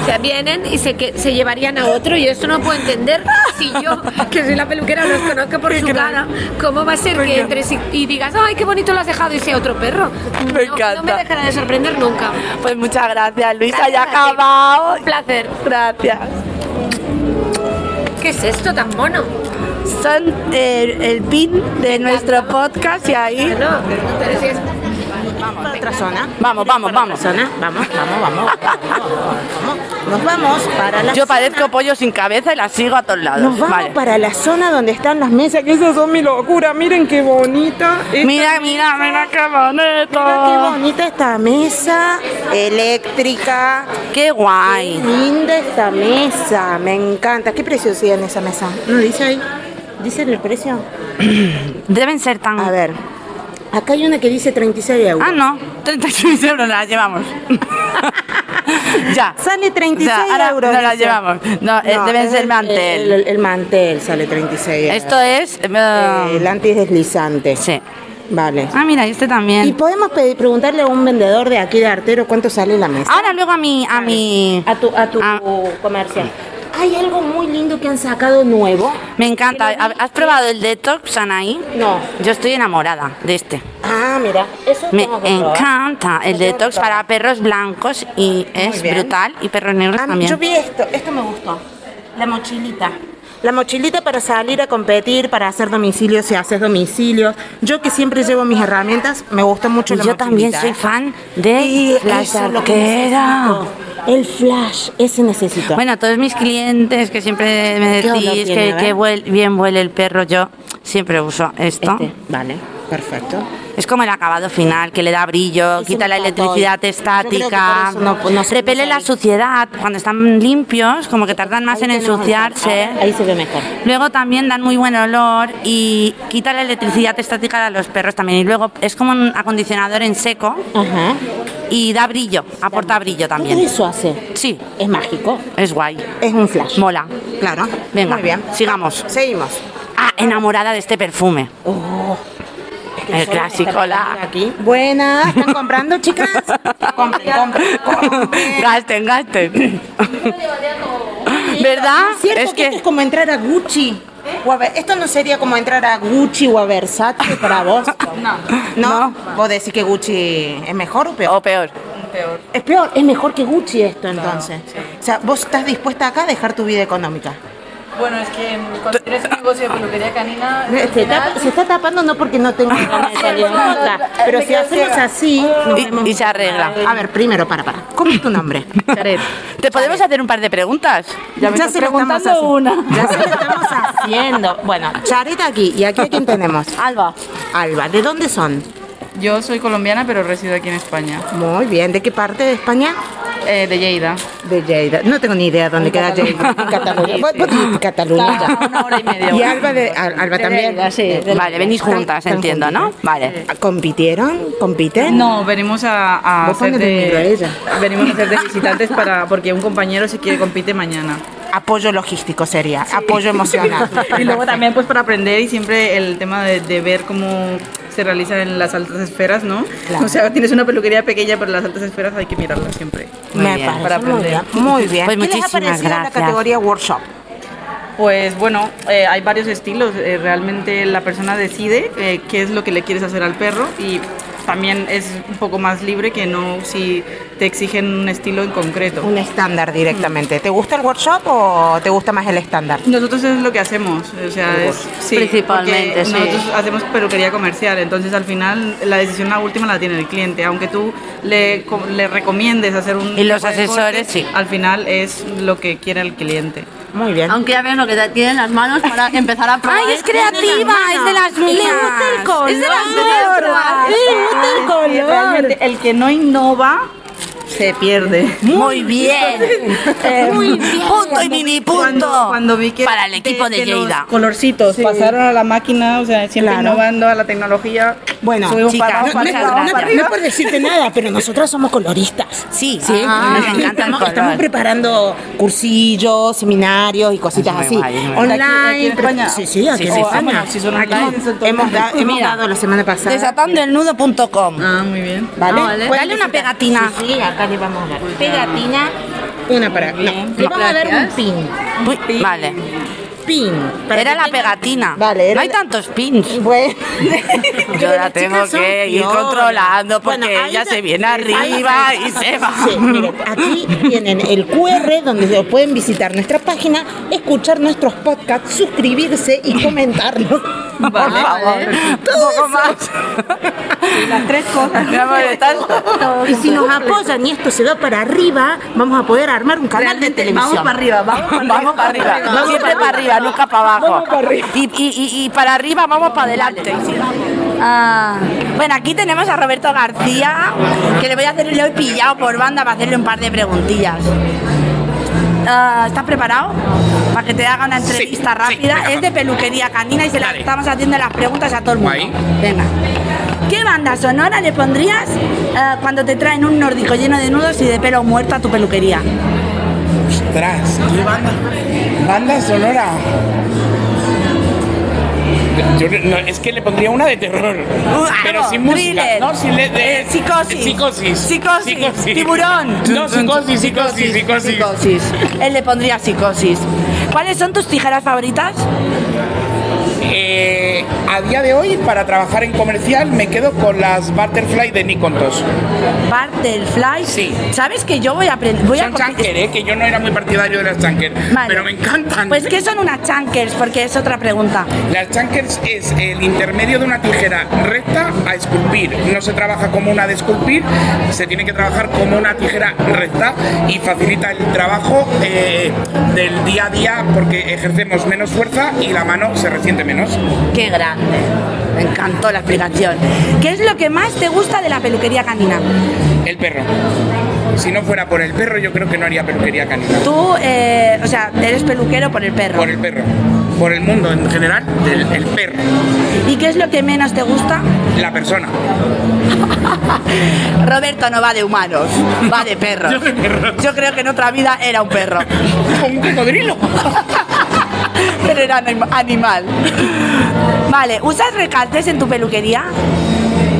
O sea, vienen y se, que, se llevarían a otro y esto no puedo entender si yo, que soy la peluquera, los conozco por su cara, ¿cómo va a ser que entres y, y digas, ay, qué bonito lo has dejado y sea otro perro? Me No- encanta. No me dejará de sorprender nunca. pues muchas gracias, Luisa. Ya acabado. Un placer. Gracias. ¿Qué es esto tan mono? Son eh, el pin de nuestro podcast y ahí. No, pero si Para otra zona. Vamos, vamos, vamos. Zona. Vamos, vamos, vamos. vamos, vamos. Nos vamos para la Yo zona- parezco pollo sin cabeza y la sigo a todos lados. Nos vamos Vale. para la zona donde están las mesas, que esas son mi locura. Miren qué bonita. esta Mira, mira, mira qué bonito. Mira qué bonita esta mesa eléctrica. Qué Qué guay. linda esta mesa. Me encanta. ¿Qué precio tiene esa mesa? ¿No dice ahí? ¿Dice el precio? Deben ser tan. A ver. Acá hay una que dice 36 euros. Ah, no. 36 euros las llevamos. *laughs* ya. Sale 36 O sea, ahora euros. No dice. llevamos. No, eh, deben es ser el- mantel. El, el mantel sale 36 euros. Esto es. Eh, el antideslizante. sí. Vale. Ah, mira, este Y también. podemos pedir- preguntarle a un vendedor de aquí de Artero cuánto sale la mesa. Ahora luego a mi. A mi A tu, a tu Ah. comercial. Hay algo muy lindo que han sacado nuevo. me encanta. ¿Has probado el detox, Anaí? No. Yo estoy enamorada de este. Ah, mira. Eso Me tengo que probar. encanta el detox para perros blancos y es brutal. Y perros negros también. Yo vi esto, esto me gustó. La mochilita. La mochilita para salir a competir, para hacer domicilios si haces domicilios. Yo que siempre llevo mis herramientas, me gustó mucho Y la yo también soy ¿eh? fan de Y la eso es lo que necesito. El flash, ese necesito. Bueno, todos mis clientes que siempre me ¿Qué olor decís tiene? que, A que huel- bien huele el perro, yo siempre uso esto. Este, vale, perfecto. Es como el acabado final, que le da brillo, quita la electricidad estática, no- no repele la suciedad. Cuando están limpios, como que tardan más Ahí en ensuciarse. ahora, Ahí se ve mejor. Luego también dan muy buen olor y quita la electricidad estática de los perros también. Y luego es como un acondicionador en seco Ajá. Y da brillo, aporta brillo Todo también. eso hace. Sí, Es mágico. es guay. Es un flash. Mola. Claro. Venga, Muy bien. sigamos. Seguimos. Ah, enamorada de este perfume. Oh, El clásico, la- Aquí. Buenas, ¿están comprando, *laughs* chicas? compren, compren, compren. Gasten, gasten. *coughs* ¿Verdad? ¿Es cierto Es que, que es como entrar a Gucci? O a ver, esto no sería como entrar a Gucci o a Versace para *laughs* vos. No. ¿No? ¿Vos decís que Gucci es mejor o peor? o peor. Es peor, es mejor que Gucci esto entonces. O sea, vos estás dispuesta acá a dejar tu vida económica. Bueno, es que cuando tienes un negocio de peluquería canina, Se, final- tapa- se está tapando no porque no tengo *laughs* ganas de salir en foto, pero si hacemos así... Y- se arregla. A ver, primero, para, para. ¿Cómo es tu nombre? ¿Te podemos hacer un par de preguntas? Ya, me se lo estamos preguntando haciendo. una. Ya se lo estamos *laughs* haciendo. Bueno, Charita aquí. ¿Y aquí a quién tenemos? Alba. Alba. ¿De dónde son? Yo soy colombiana, pero resido aquí en España. Muy bien. ¿De qué parte de España? Eh, de Lleida. De Lleida. No tengo ni idea dónde queda Lleida. En Cataluña. Dijiste Cataluña. Una hora y media. Y Alba, de, Al- Alba De también. Lleida, sí, de Vale, venís juntas, Están entiendo, ¿no? Vale. ¿Compitieron? ¿Compiten? No, venimos a, a Vos hacer de, ella. venimos a hacer de *laughs* visitantes para porque un compañero si quiere compite mañana. Apoyo logístico sería. Apoyo emocional. *laughs* Y luego también pues para aprender y siempre el tema de, de ver cómo se realiza en las altas esferas, ¿no? Claro. O sea, tienes una peluquería pequeña, pero las altas esferas hay que mirarlas siempre. Muy Me bien. parece Para muy aprender. bien. Muy bien. Pues ¿Qué les ha muchísimas parecido la gracias. categoría workshop? Pues bueno, eh, hay varios estilos. eh, realmente la persona decide eh, qué es lo que le quieres hacer al perro y también es un poco más libre que no si te exigen un estilo en concreto. Un estándar directamente. ¿Te gusta el workshop o te gusta más el estándar? Nosotros es lo que hacemos, o sea, es, sí, Principalmente, sí. Nosotros hacemos peluquería comercial, entonces al final la decisión la última la tiene el cliente, aunque tú le, le recomiendes hacer un Y los asesores, corte, sí. al final es lo que quiere el cliente. Muy bien. Aunque ya ves lo que tienen las manos para *laughs* empezar a probar. ¡Ay, es creativa! ¡Es de las mías! ¡Es de las mías! Realmente el que no innova se pierde. Muy bien. Muy bien. Punto y mini punto. Cuando, cuando vi que para el equipo de, que los Lleida. colorcitos pasaron a la máquina, o sea, siempre Claro. innovando a la tecnología. Bueno, no- para no- abajo, no- para No arriba. por decirte nada, pero nosotras somos coloristas. Sí, Sí, Ah, nos encanta el estamos, color. estamos preparando cursillos, seminarios y cositas así. Online. Aquí- aquí en pero- España. Sí, sí, aquí Sí, en sí, España. son Aquí hemos, da- hemos Mira. dado la semana pasada. Desatandoelnudo.com. Ah, muy bien. ¿Vale? Ah, vale. Dale una pegatina. Sí, sí, acá le vamos a dar. Pegatina. Una para. No, le vamos a dar un pin. Uy, Vale. Pin. Era la pegatina. Vale, era No hay la- tantos pins. *laughs* Bueno, *laughs* Yo la tengo que ir controlando porque ella se viene arriba y se va. Sí, miren, aquí tienen el QR donde se pueden visitar nuestra página, escuchar nuestros podcasts, suscribirse y comentarlos. *laughs* Por favor. Un poco más. Las tres cosas. Mi amor, estás- Y si nos apoyan y esto se va para arriba, vamos a poder armar un canal de televisión. Vamos para arriba, vamos para arriba. Vamos para arriba. Siempre para arriba, para abajo. Y, y, y, y para arriba vamos para adelante. Ah, bueno, aquí tenemos a Roberto García, que le voy a hacer, le he pillado por banda para hacerle un par de preguntillas. Ah, ¿Estás preparado? Para que te haga una entrevista rápida. es de peluquería canina y se la estamos haciendo las preguntas a todo el mundo. Guay. Venga. ¿Qué banda sonora le pondrías eh, cuando te traen un nórdico lleno de nudos y de pelo muerto a tu peluquería? Ostras, ¿qué banda? Banda sonora. Yo no, es que le pondría una de terror. pero sin música. thriller, No, sin le- de- eh, psicosis. Psicosis. Psicosis. Tiburón. No, psicosis, psicosis, psicosis. Psicosis. Él le pondría psicosis. ¿Cuáles son tus tijeras favoritas? Eh, a día de hoy, para trabajar en comercial, me quedo con las Butterfly de Nikon 2. Butterfly. Sí. ¿Sabes que yo voy a aprender? Voy a Son coger- chanker, ¿eh? que yo no era muy partidario de las chanker, Vale. pero me encantan. Pues ¿qué son unas chankers? Porque es otra pregunta. Las chankers es el intermedio de una tijera recta a esculpir. No se trabaja como una de esculpir, se tiene que trabajar como una tijera recta y facilita el trabajo eh, del día a día porque ejercemos menos fuerza y la mano se resiente menos. Qué grande. Me encantó la explicación. ¿Qué es lo que más te gusta de la peluquería canina? El perro. Si no fuera por el perro, yo creo que no haría peluquería canina. Tú, eh, o sea, eres peluquero por el perro. Por el perro. Por el mundo en general, del el perro. ¿Y qué es lo que menos te gusta? La persona. *laughs* Roberto no va de humanos, va de perros. *laughs* Yo de perros. Yo creo que en otra vida era un perro. *laughs* Un cocodrilo. Pero era anim- animal. Vale, ¿usas recaltes en tu peluquería?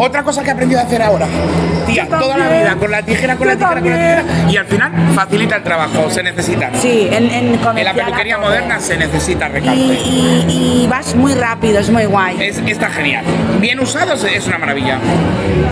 Otra cosa que he aprendido a hacer ahora. Tía, toda la vida con la tijera, con la tijera, con la tijera. Y al final facilita el trabajo, se necesita. Sí, en, en En la peluquería moderna se necesita Y, recalte. y- y vas muy rápido, es muy guay. Es, está genial. Bien usados es una maravilla.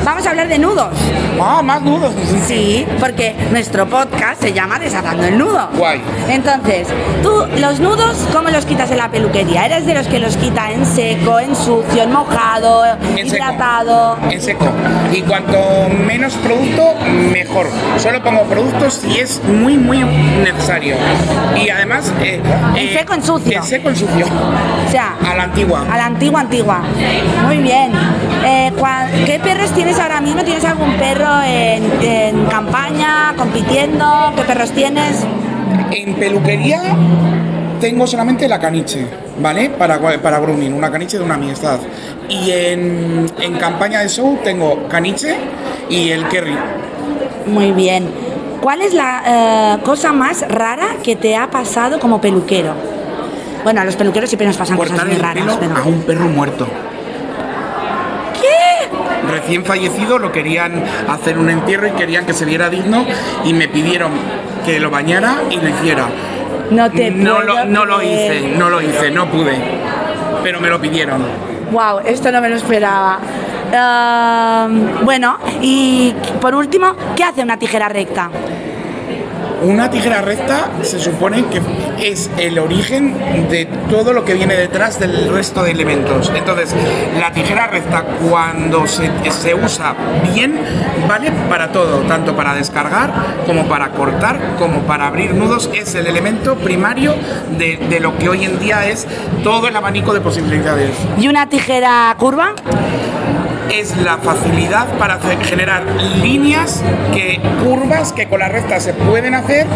Vamos a hablar de nudos. Ah, más nudos. Sí, porque nuestro podcast se llama Desatando el Nudo. Guay. Entonces, tú los nudos, ¿cómo los quitas en la peluquería? ¿Eres de los que los quita en seco, en sucio, en mojado, En hidratado? En seco. Y cuanto menos producto, mejor. Solo pongo productos si es muy, muy necesario. Y además... eh, En eh, seco, en sucio. En seco, en sucio. O sea, A la antigua. a la antigua, antigua. Muy bien. Eh, ¿Qué perros tienes ahora mismo? ¿Tienes algún perro en, en campaña, compitiendo? ¿Qué perros tienes? En peluquería tengo solamente la caniche, ¿vale? Para, para grooming, una caniche de una amistad. Y en, en campaña de show tengo caniche y el kerry. Muy bien. ¿Cuál es la eh, cosa más rara que te ha pasado como peluquero? Bueno, a los peluqueros siempre nos pasan cosas muy raras, pelo pero... a un perro muerto. ¿Qué? Recién fallecido lo querían hacer un entierro y querían que se viera digno y me pidieron que lo bañara y lo hiciera. No te No lo, no lo hice, no lo hice, no pude. Pero me lo pidieron. Wow, esto no me lo esperaba. Ah, bueno, y por último, ¿qué hace una tijera recta? Una tijera recta se supone que es el origen de todo lo que viene detrás del resto de elementos. Entonces, la tijera recta cuando se, se usa bien vale para todo, tanto para descargar como para cortar, como para abrir nudos. Es el elemento primario de, de lo que hoy en día es todo el abanico de posibilidades. ¿Y una tijera curva? Es la facilidad para generar líneas que curvas que con la recta se pueden hacer,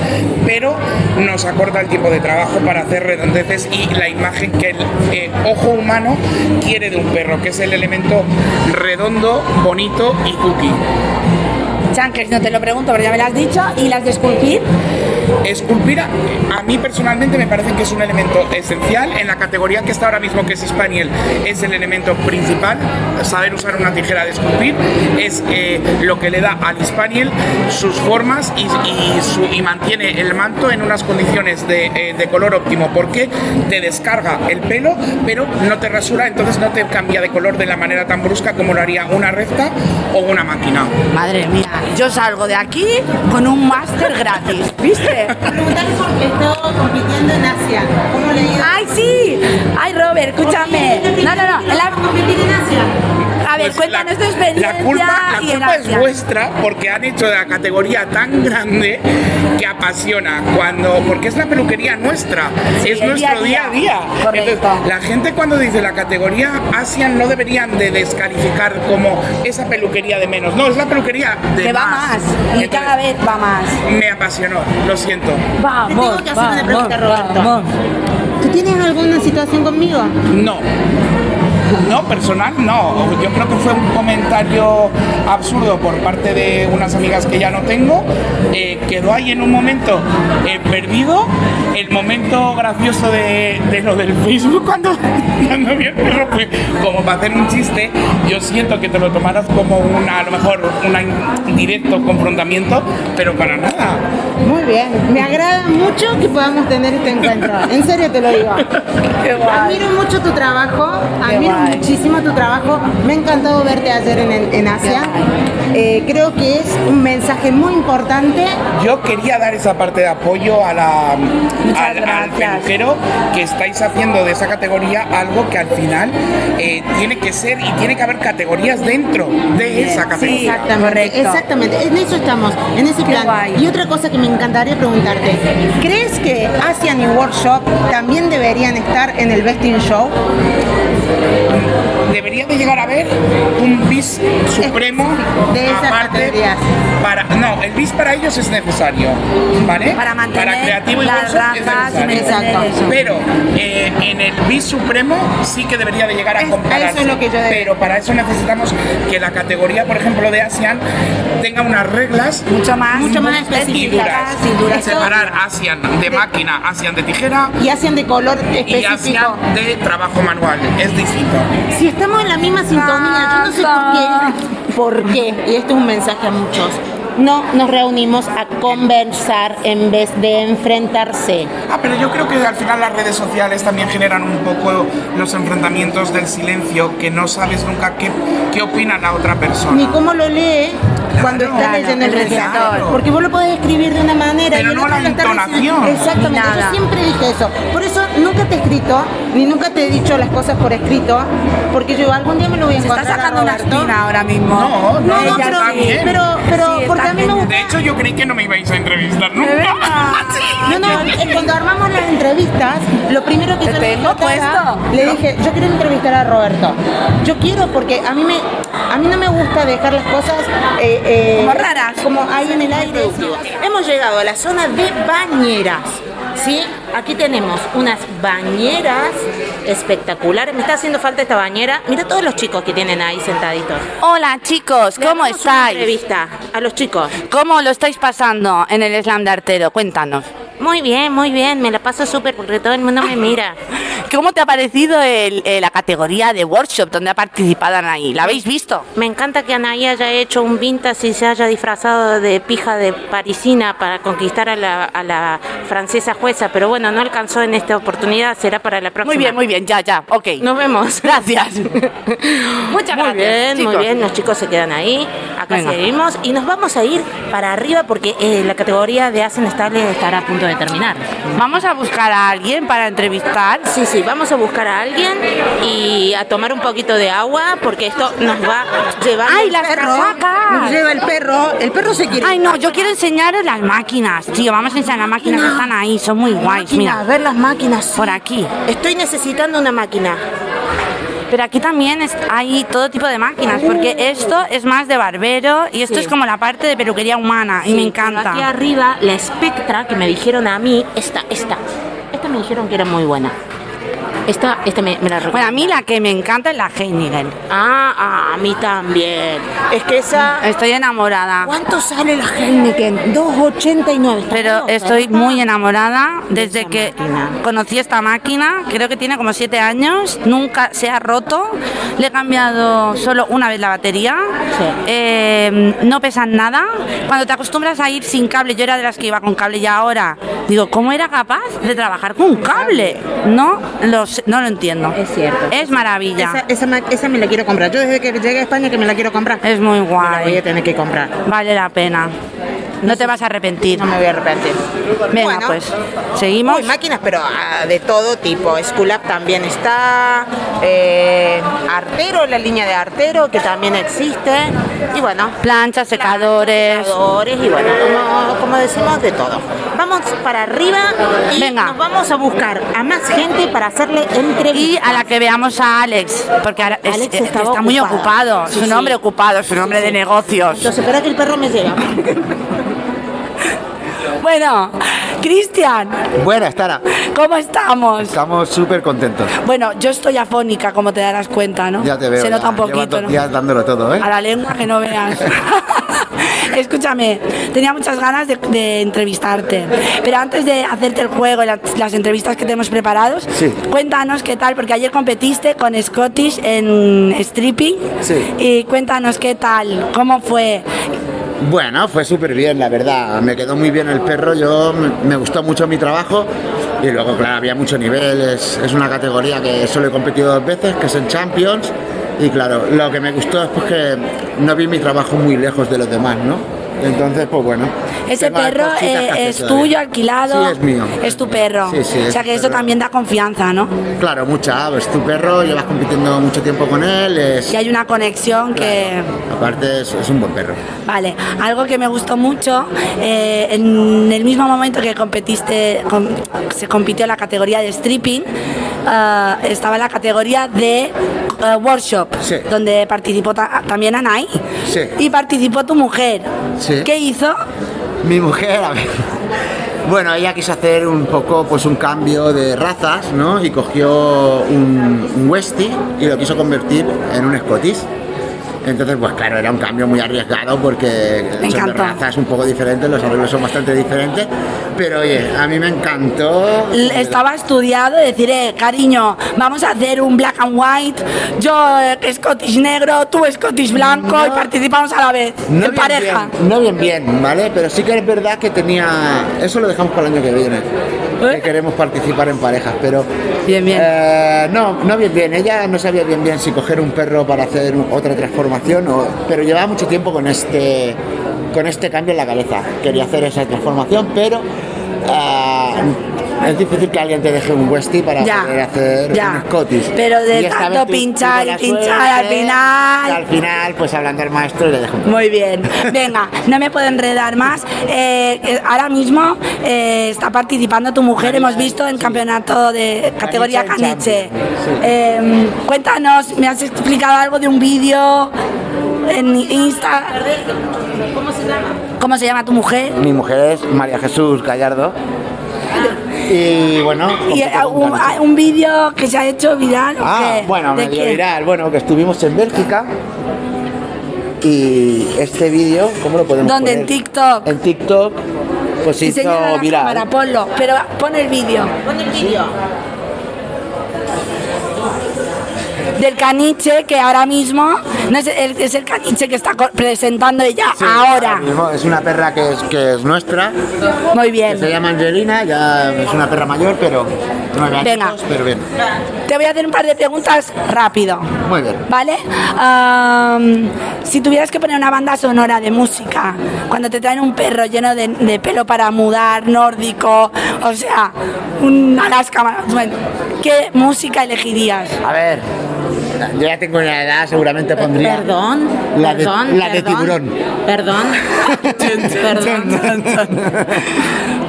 pero nos acorta el tiempo de trabajo para hacer redondeces y la imagen que el eh, ojo humano quiere de un perro, que es el elemento redondo, bonito y cookie. Chankers, no te lo pregunto, pero ya me lo has dicho. ¿Y las de esculpir? Esculpir, a, mí personalmente me parece que es un elemento esencial en la categoría que está ahora mismo, que es Spaniel, es el elemento principal. Saber usar una tijera de esculpir es eh, lo que le da al Spaniel sus formas y, y su- y mantiene el manto en unas condiciones de, eh, de color óptimo, porque te descarga el pelo, pero no te rasura, entonces no te cambia de color de la manera tan brusca como lo haría una recta o una máquina. Madre mía, yo salgo de aquí con un máster gratis, ¿viste? Preguntarle porque estoy compitiendo en Asia. ¿Cómo le ido? ¡Ay, sí! ¡Ay, Robert, escúchame! No, no, no. competir en Asia? A ver, Pues cuéntanos tu la, experiencia. la culpa, la culpa es vuestra porque han hecho de la categoría tan grande que apasiona cuando porque es la peluquería nuestra, es el nuestro día a día. día. Entonces, la gente cuando dice la categoría Asian no deberían de descalificar como esa peluquería de menos. No, es la peluquería de Que va más. Y Entonces, cada vez va más. me apasionó, lo siento. Vamos, Te tengo que hacer una pregunta, Roberto. vamos. ¿Tú tienes alguna situación conmigo? No. No, personal no. Yo creo que fue un comentario absurdo por parte de unas amigas que ya no tengo. Eh, quedó ahí en un momento eh, perdido. El momento gracioso de, de lo del Facebook *laughs* cuando, cuando vi el perro fue como para hacer un chiste. Yo siento que te lo tomaras como una, a lo mejor, un directo confrontamiento, pero para nada. Muy bien. Me agrada mucho que podamos tener este encuentro. En serio te lo digo. *laughs* Admiro mucho tu trabajo, admiro. Muchísimo tu trabajo. Me ha encantado verte ayer en, en Asia. Eh, creo que es un mensaje muy importante. Yo quería dar esa parte de apoyo a la, al, al peluquero que estáis haciendo de esa categoría algo que al final eh, tiene que ser y tiene que haber categorías dentro de esa categoría. Exactamente, correcto. exactamente. En eso estamos, en ese plan. Y otra cosa que me encantaría preguntarte, ¿crees que Asian y Workshop también deberían estar en el Besting Show? Debería de llegar a haber un bis supremo De esas aparte categorías. para no el bis para ellos es necesario vale Para mantener creativo y es y necesario. mantener eso. pero eh, en el bis supremo sí que debería de llegar a compararse eso es lo que yo de- pero para eso necesitamos que la categoría por ejemplo de ASEAN tenga unas reglas Mucho más, Mucho más y específicas. y separar ASEAN de máquina ASEAN de tijera Y Asian de color y específico. ASEAN de trabajo manual es distinto Si estamos en la misma sintonía, yo no sé por qué. ¿Por qué? Y esto es un mensaje a muchos. No nos reunimos a conversar en vez de enfrentarse. Ah, pero yo creo que al final las redes sociales también generan un poco los enfrentamientos del silencio, que no sabes nunca qué, qué opina la otra Ni persona. cómo lo lee, cuando está Claro, leyendo el recitador. Porque vos lo podés escribir de una manera Pero y el no la entonación. Exactamente, Nada. yo siempre dije eso. Por eso nunca te he escrito, ni nunca te he dicho las cosas por escrito, porque yo algún día me lo voy a Se está encontrar. a sacando una Roberto. espina ahora mismo. No, no, No, no, pero, pero, pero Sí, porque a mí me gusta. De hecho, yo creí que no me ibais a entrevistar nunca. *laughs* No, no, eh, cuando armamos las entrevistas, lo primero que Te yo le dije le dije, yo quiero entrevistar a Roberto. Yo quiero porque a mí me, a mí no me gusta dejar las cosas eh, eh, Como raras. como ahí en el aire. Hemos llegado a la zona de bañeras. ¿Sí? Aquí tenemos unas bañeras espectaculares. Me está haciendo falta esta bañera. Mira todos los chicos que tienen ahí sentaditos. Hola chicos, Le ¿cómo una estáis? entrevista a los chicos. ¿Cómo lo estáis pasando en el slam de artero? Cuéntanos. Muy bien, muy bien. Me la paso súper porque todo el mundo me mira. *laughs* ¿Cómo te ha parecido el- eh, la categoría de workshop donde ha participado Anaí? ¿La habéis visto? Me encanta que Anaí haya hecho un vintage y se haya disfrazado de pija de parisina para conquistar a la, a la francesa jueza, pero bueno, no alcanzó en esta oportunidad, será para la próxima. Muy bien, muy bien, ya, ya, ok. Nos vemos. *laughs* Gracias. *laughs* Muchas Muy gracias. bien, muy bien, los chicos se quedan ahí, acá Venga. seguimos y nos vamos a ir para arriba porque eh, la categoría de Hacen Estable estará a punto de terminar. Vamos a buscar a alguien para entrevistar. Sí, sí, vamos a buscar a alguien y a tomar un poquito de agua porque esto nos va a llevar ¡Ay, el las perro. casacas! Nos lleva el perro, el perro se quiere Ay, no, yo quiero enseñaros las máquinas, tío. Vamos a enseñar las máquinas que están ahí, son muy guays, Máquina, a mira. ver las máquinas. Por aquí. Estoy necesitando una máquina. Pero aquí también es- hay todo tipo de máquinas, porque esto es más de barbero y esto Sí. es como la parte de peluquería humana y Sí, me pero Aquí encanta. arriba, la Spectra que me dijeron a mí, esta, esta. Esta me dijeron que era muy buena. Esta, esta me, me la Bueno, a mí la que me encanta es la Heineken. Ah, ah, a mí también. Es que esa... Estoy enamorada. ¿Cuánto sale la Heineken? 2.89. Está Pero estoy muy enamorada desde que máquina. conocí esta máquina. Creo que tiene como siete años. Nunca se ha roto. Le he cambiado solo una vez la batería. Sí. Eh, no pesan nada. Cuando te acostumbras a ir sin cable, yo era de las que iba con cable y ahora digo, ¿cómo era capaz de trabajar con un cable? No lo, sé- no lo entiendo. Es cierto. Es maravilla. Esa, esa, esa me la quiero comprar. Yo desde que llegué a España que me la quiero comprar. Es muy Me la voy a guay. tener que comprar. Vale la pena. No te vas a arrepentir. No me voy a arrepentir. Venga, Bueno. pues, seguimos. Hay máquinas, pero ah, de todo tipo. Up también está. eh, Artero, la línea de Artero, que también existe. Y bueno, Planchas, secadores. secadores y bueno, como, como decimos, de todo. Vamos para arriba y Venga. nos vamos a buscar a más gente para hacerle entrevistas. Y a la que veamos a Alex, porque es- Alex eh, está muy ocupado. Sí, su sí. nombre ocupado, su nombre de negocios. Entonces, espera que el perro me llega. *laughs* Bueno, Cristian, Buenas, Tara. ¿cómo estamos? Estamos súper contentos. Bueno, yo estoy afónica, como te darás cuenta, ¿no? Ya te veo. Se nota ya un poquito, dos ¿no? días dándolo todo, ¿eh? A la lengua que no veas. *laughs* *laughs* Escúchame, tenía muchas ganas de, de entrevistarte, pero antes de hacerte el juego y las, las entrevistas que tenemos preparados, Sí. cuéntanos qué tal, porque ayer competiste con Scottish en stripping Sí. y cuéntanos qué tal, cómo fue. Bueno, fue súper bien, la verdad. Me quedó muy bien el perro. Yo me- me gustó mucho mi trabajo. Y luego, claro, había mucho nivel. Es, es una categoría que solo he competido dos veces, que es en Champions. Y claro, lo que me gustó es pues, que no vi mi trabajo muy lejos de los demás, ¿no? Entonces, pues bueno. Ese perro eh, es todavía. tuyo, alquilado. Sí, es mío. Es tu perro. Sí, sí, o sea que eso perro. también da confianza, ¿no? Claro, mucha. Es tu perro, llevas compitiendo mucho tiempo con él. Es, Y hay una conexión que. Aparte, es, es un buen perro. Vale, algo que me gustó mucho, eh, en el mismo momento que competiste, com- se compitió la categoría de stripping, ah, estaba la categoría de ah, workshop, donde participó ta- también Anay Sí. y participó tu mujer. Sí. ¿Qué hizo? Mi mujer, a ver. Bueno, ella quiso hacer un poco pues un cambio de razas, ¿no? Y cogió un, un Westie y lo quiso convertir en un Scottish. Entonces, pues claro, era un cambio muy arriesgado porque son razas un poco diferentes, los arreglos son bastante diferentes. Pero oye, a mí me encantó. Estaba estudiado decir, eh, cariño, vamos a hacer un black and white, yo eh, Scottish negro, tú Scottish blanco y participamos a la vez, No en bien, pareja. bien, no bien, bien, ¿vale? Pero sí que es verdad que tenía. Eso lo dejamos para el año que viene. Que queremos participar en parejas, pero Bien, bien. eh, no, no bien bien. Ella no sabía bien bien si coger un perro para hacer otra transformación, o, pero llevaba mucho tiempo con este con este cambio en la cabeza. Quería hacer esa transformación, pero ah, es difícil que alguien te deje un Westie para Ya, poder hacer ya. un Scottish. Pero de tanto pinchar y pinchar al final. Al final, pues hablando del maestro y le dejo un Muy bien. Venga, no me puedo enredar más. Eh, eh, ahora mismo eh, está participando tu mujer, hemos visto en campeonato de categoría Caniche sí. Eh, cuéntanos, me has explicado algo de un vídeo en Insta. ¿Cómo se llama? ¿Cómo se llama tu mujer? Mi mujer es María Jesús Gallardo. Y bueno, Y eh, un, caniche. un vídeo que se ha hecho viral. ¿o Ah, bueno, ¿De medio viral. Bueno, que estuvimos en Bélgica. Y este vídeo, ¿cómo lo podemos ¿Dónde? En poner? TikTok. En TikTok, pues se hizo la viral. cámara, ponlo. Pero pon el vídeo. Pon el vídeo. del caniche que ahora mismo no es el, es el caniche que está presentando ella Sí, ahora. Es una perra que es, que es nuestra, Muy bien. se llama Angelina, ya es una perra mayor, pero nueve años, Venga. pero bien. Te voy a hacer un par de preguntas rápido. Muy bien. ¿Vale? Si tuvieras que poner una banda sonora de música, cuando te traen un perro lleno de, de pelo para mudar, nórdico, o sea, un Alaska, bueno, ¿qué música elegirías? A ver, yo ya tengo una edad, seguramente pondría. Perdón, La de- perdón, la de perdón, tiburón. *laughs* Perdón, perdón.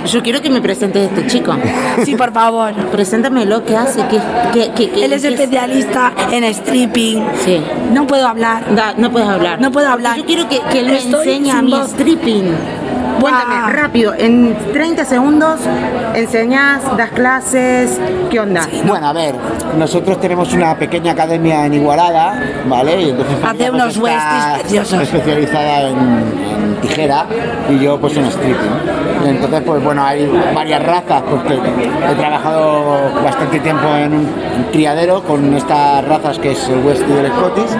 Yo quiero que me presentes a este chico. Sí, por favor. Preséntamelo, ¿qué hace? ¿Qué, qué, qué, qué- Él es qué especialista en stripping. Sí. No puedo hablar. Da- no puedes hablar. No puedo hablar. Yo quiero que, que él me Estoy enseñe a voz. stripping. Cuéntame, Guau. rápido, en 30 segundos enseñas, das clases, ¿qué onda? Bueno, a ver, nosotros tenemos una pequeña academia en Igualada, ¿vale? Y entonces Hace pues, unos está preciosos. especializada en, en tijera y yo pues en stripping. Entonces, pues bueno, hay varias razas, porque he trabajado bastante tiempo en un criadero con estas razas que es el Westie y el Scottish.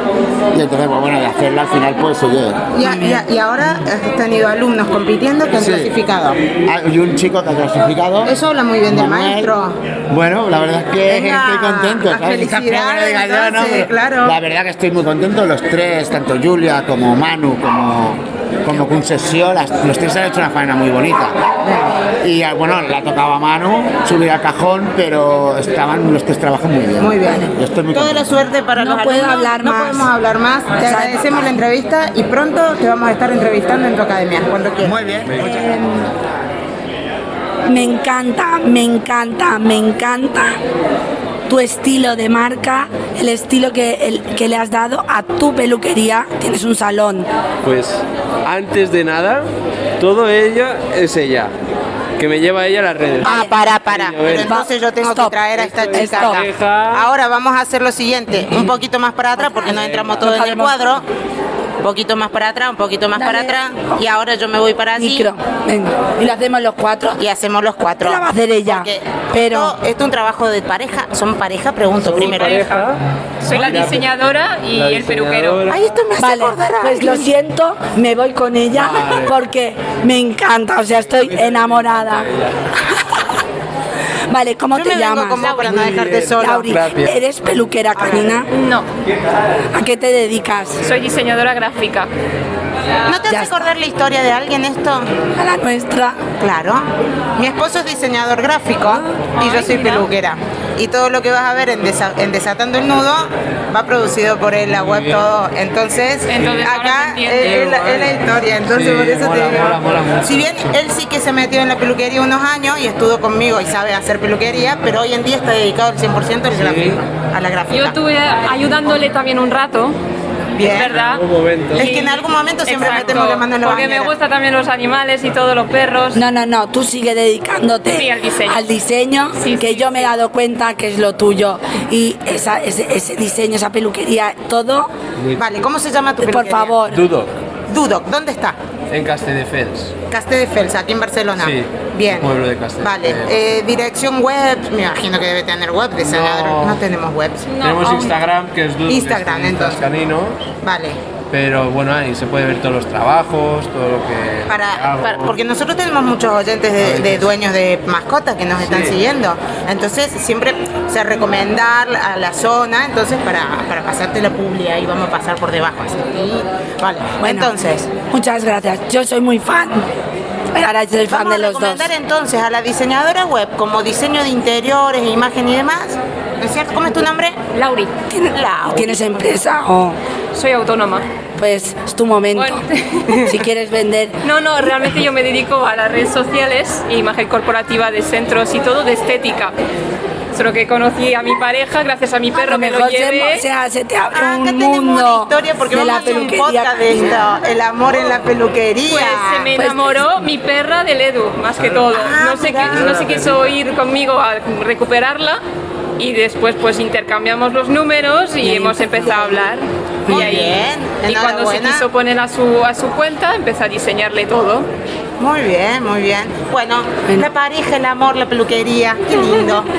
Y entonces, pues bueno, de hacerla al final, pues oye, Y, a- y a- y ahora has tenido alumnos compitiendo que han Sí. clasificado. hay un chico que ha clasificado. Eso habla muy bien del maestro. Bueno, la verdad es que Venga, estoy contento. ¿sabes? felicidades, yo, ¿no? claro. La verdad que estoy muy contento, los tres, tanto Julia como Manu, como, como Concesión, las- los tres han hecho una faena muy bonita. Y ah, bueno, le ha tocado a Manu subir al cajón, pero estaban los tres trabajan muy bien. Muy bien. Yo estoy muy Toda la suerte para No los puedo alumnos. hablar no más. podemos hablar más. Te Exacto. agradecemos la entrevista y pronto te vamos a estar entrevistando en tu academia, cuando quieras. Muy bien. Me encanta, me encanta, me encanta tu estilo de marca, el estilo que, el- que le has dado a tu peluquería. Tienes un salón. Pues antes de nada, todo ella es ella. Que me lleva ella a las redes. Ah, para, para. Sí, entonces yo tengo Stop. que traer a esta chica. Ahora vamos a hacer lo siguiente, un poquito más para atrás porque no entramos todos en el cuadro. Un poquito más para atrás, un poquito más Dale. para atrás. Y ahora yo me voy para allí Micro. Venga. Y lo hacemos los cuatro. y hacemos los cuatro. La va a hacer ella. Porque Pero esto, esto es un trabajo de pareja. ¿Son pareja? Pregunto primero. Pareja. Soy la diseñadora y La el peluquero. Ay, esto me hace Vale, acordar pues lo siento, me voy con ella Vale. porque me encanta, o sea, estoy enamorada. Vale, ¿cómo Yo te me vengo llamas? con vos para no dejarte solo. Lauri, Gracias. ¿eres peluquera canina? No, ¿A qué te dedicas? soy diseñadora gráfica. ¿No te Ya hace acordar la historia de alguien esto? A la nuestra. Claro. Mi esposo es diseñador gráfico y yo soy peluquera. Y todo lo que vas a ver en, Desa- en Desatando el Nudo va producido por él, la web, todo. Entonces, Entonces, acá entiende. es, la, es la historia. Entonces, Sí, por eso mola, te digo. mola, mola mucho. Si bien él sí que se metió en la peluquería unos años y estuvo conmigo y sabe hacer peluquería, pero hoy en día está dedicado al 100% al gráfico, a la gráfica. Yo estuve ayudándole también un rato, Bien. es verdad. Es que en algún momento siempre Exacto, metemos la mano en la Porque me gustan también los animales y todos los perros. No, no, no, tú sigue dedicándote Sí, al diseño. al diseño, Sí, que sí, yo me he dado cuenta que es lo tuyo. Y esa, ese, ese diseño, esa peluquería, todo, Vale, ¿cómo se llama tu por peluquería? favor. Dudo. Dudoc, ¿dónde está? En Castelldefels. Castelldefels, aquí en Barcelona. Sí, Bien. pueblo de Castelldefels. Vale, eh, dirección web, me imagino que debe tener web de. No. No tenemos webs. No, Tenemos Instagram, que es Dudo. Instagram, entonces. Canino. Vale. Pero bueno, ahí se puede ver todos los trabajos, todo lo que Para, hago. para- porque nosotros tenemos muchos oyentes de, de dueños de mascotas que nos están Sí. siguiendo. Entonces siempre se recomendar a la zona, entonces para, para pasarte la publi ahí vamos a pasar por debajo. así. Y- vale, Bueno, entonces. Muchas gracias. Yo soy muy fan. Ahora soy fan Vamos de a los dos. recomendar entonces a la diseñadora web como diseño de interiores, imagen y demás. ¿No es cierto? ¿Cómo es tu nombre? Lauri. Lauri. ¿Tienes empresa o...? Soy autónoma. Pues es tu momento. Bueno. *laughs* si quieres vender... No, no, realmente yo me dedico a las redes sociales, imagen corporativa de centros y todo de estética. Solo que conocí a mi pareja gracias a mi perro que lo mejor se- llevé. o sea, se te abre Ah, un mundo una historia porque de vamos la un peluquería. podcast de esto, el amor en la peluquería. Pues se me Pues- enamoró mi perra del Edu, más que todo. Ah, No qui- no se quiso ir conmigo a recuperarla y después pues intercambiamos los números y hemos empezado a hablar. Muy y ahí, bien, y cuando se quiso poner a su, a su cuenta, empecé a diseñarle todo. Muy bien, muy bien. Bueno, la pareja, el amor, la peluquería, qué lindo. *laughs*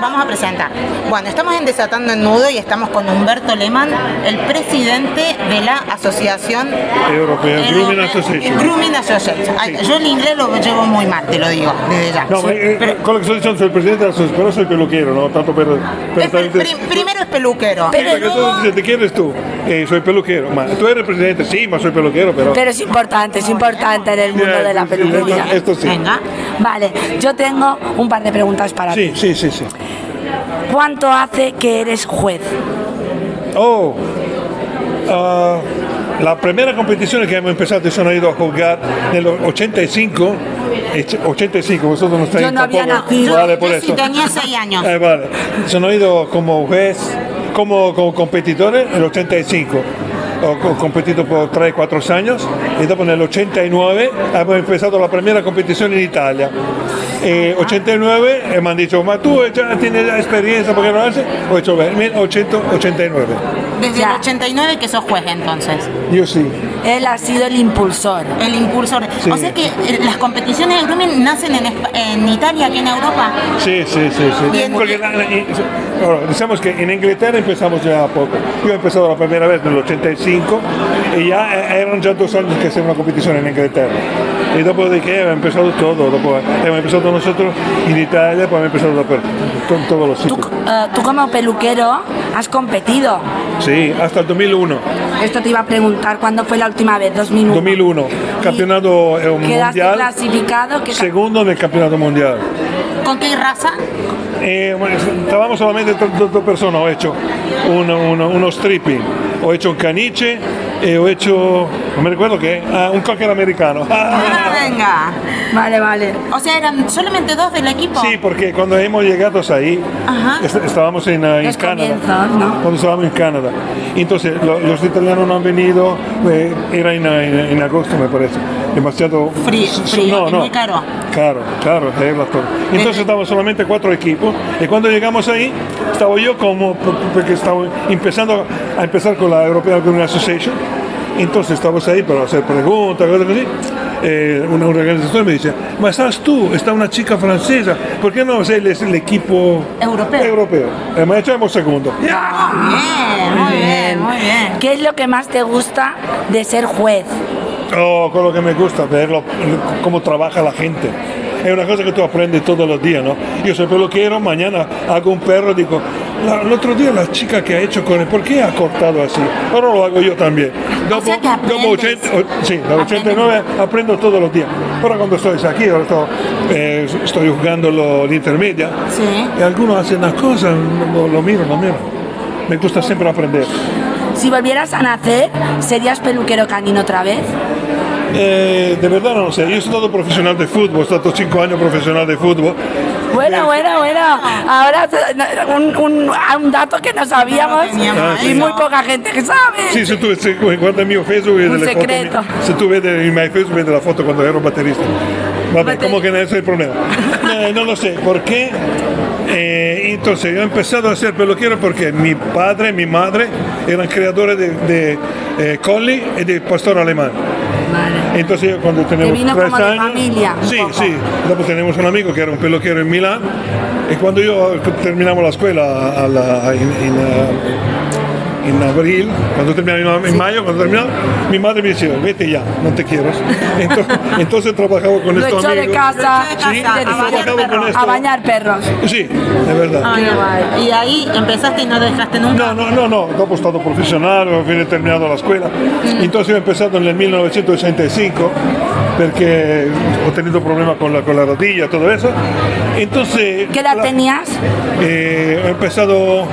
Vamos a presentar. Bueno, estamos en Desatando el Nudo y estamos con Humberto Lehmann, el presidente de la Asociación Europea, Grooming Association. Grooming Association. Ay, Yo el inglés lo llevo muy mal, te lo digo, desde ya. No, ma eh, Pero- che sto dicendo sono il presidente della società, però sono peluquero, no? Tanto per... per es- pri- primero es peluquero. Tu se te quieres tú, eh, soy peluquero, ma tú eres presidente, sí, ma soy peluquero, pero... Pero es importante, es importante en el mundo de la sí, sí, peluquería. esto- esto sí. Venga. Vale, yo tengo un par de preguntas para Sí, ti. sì, sì, sì. ¿Cuánto hace que eres juez? Oh, ah, la primera competizione che abbiamo empezado sono ido a jugar nell'85, e c- 85, vosotros no estáis Yo no había nacido. Vale, por Yo eso. sí tenía seis años. Eh, vale. Sono ido como juez, como, como competitore nell'85. Ho co- competito por 3-4 años y dopo nell'89 abbiamo empezado la primera competición en Italia. E 89 e mi hanno detto, ma tu già tienes ya experiencia porque lo haces? Ho hecho 1889. Desde el 89 que sos juez entonces. Io sì. Él ha sido el impulsor. El impulsor. Sí. O sea que eh, las competiciones de grooming nacen en, en Italia, aquí en Europa. Sì, sì, sì, sì. Bien. Porque la- la- i- allora, diciamo che in Inghilterra empezamos ya poco. Yo he empezado la primera vez nell'85 y ya eh, eran ya dos años que hacía una competición en Inglaterra. Y después de que hemos empezado todo, después hemos empezado nosotros en Italia, pues hemos empezado por con todos los Tú, sitios. eh, tú como peluquero has competido. Sí, hasta el 2001. Esto te iba a preguntar, ¿cuándo fue la última vez? 2001. 2001, campeonato eh, ¿Quedaste mundial, clasificado? ¿Qué segundo del campeonato mundial. ¿Con qué raza? Eh, bueno, estábamos solamente dos, dos- dos personas, ho hecho uno, uno, uno stripping, ho hecho un caniche e ho hecho, non mi ricordo che, ah, un cocker americano. Ah, venga. Vale, vale. O sea, eran solamente dos del equipo. Sí, porque cuando hemos llegado ahí, Ajá. est- estábamos en, eh, en Canadá. ¿no? Cuando estábamos en Canadá. Entonces, lo- los italianos no han venido, eh, era en, en- en agosto, me parece. Demasiado Frío, frío, no, no. muy caro. Caro, caro, es. Entonces estábamos solamente cuatro equipos y cuando llegamos ahí estaba yo como porque estaba empezando a empezar con la European Grooming Association. Entonces estábamos ahí para hacer preguntas, cosas así. Eh, una organización me dice, ma estás tú, está una chica francesa, ¿por qué no eres el equipo Europeo. europeo? Eh, ma echamos segundo. Bien, muy bien, muy bien. ¿Qué es lo que más te gusta de ser juez? Oh, con lo que me gusta, verlo, cómo trabaja la gente. Es una cosa que tú aprendes todos los días, ¿no? Yo soy peluquero, mañana hago un perro, digo, la- el otro día la chica que ha hecho con él, ¿por qué ha cortado así? Ahora lo hago yo también. Dopo, sea que aprendes. dopo 80, o- sí, da 89 aprendo todos los días. Ahora cuando estoy aquí, ahora estoy, eh, estoy jugando lo, l'intermedia, Sí. y algunos hacen una cosa, lo, lo miro, lo miro. Me gusta siempre aprender. Si volvieras a nacer, ¿serías peluquero canino otra vez? Eh, de verdad no lo sé, yo he sido profesional de fútbol, he estado cinco años profesional de fútbol. Bueno, bueno, bueno. Ahora un, un- un dato que no sabíamos teníamos y muy poca gente que sabe. Tu se, guarda il mio Facebook Un le foto segreto. mie. se tu vedi il mio Facebook vedi la foto quando ero batterista. Vabbè, como que no es el problema. *laughs* Eh, no lo sé, ¿por qué? Eh, entonces yo he empezado a ser peluquero porque mi padre mi madre eran creadores de, de eh, collie y de pastor alemán. Entonces yo cuando teníamos vino tres como de años, familia, un sí, poco. sí. Dopo tenemos un amigo que era un peluquero en Milán y cuando yo terminamos la escuela a la- in, eh, en abril, cuando terminaba en mayo, cuando terminaba, mi madre me decía, vete ya, no te quiero. *laughs* Entonces, entonces trabajaba con Lo estos echó de casa, Sí, con esto. a bañar perros. Sí, de verdad. Ay, Y ahí empezaste y no dejaste nunca. No, no, no, no, dopo stato professionale, ho fine terminato la scuola. Entonces ho iniziato nel 1965 perché ho tenido problemas con la, con la rodilla, todo eso. Entonces, ¿Qué edad tenías? eh, he empezado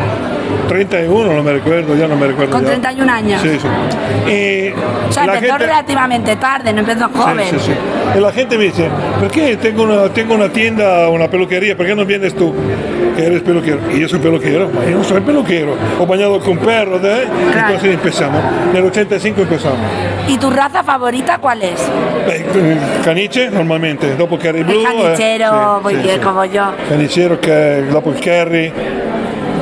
31, no me recuerdo, ya no me recuerdo. Con ya. 31 años. Sí, sí. Y O sea, empezó gente- relativamente tarde, no empezó joven. Sí, sí, sí. Y la gente me dice, ¿perché tengo una, tengo una tienda, una peluquería, ¿por qué no vienes tú? Que eres peluquero. Y yo soy peluquero, yo no soy peluquero. Ho bañado con perros, ¿eh? Entonces empezamos. Nel 85 empezamos. ¿Y tu raza favorita cuál es? Beh, caniche normalmente, dopo Kerry Blue. El canichero, eh, muy bien, como yo. Canichero, che, dopo Kerry.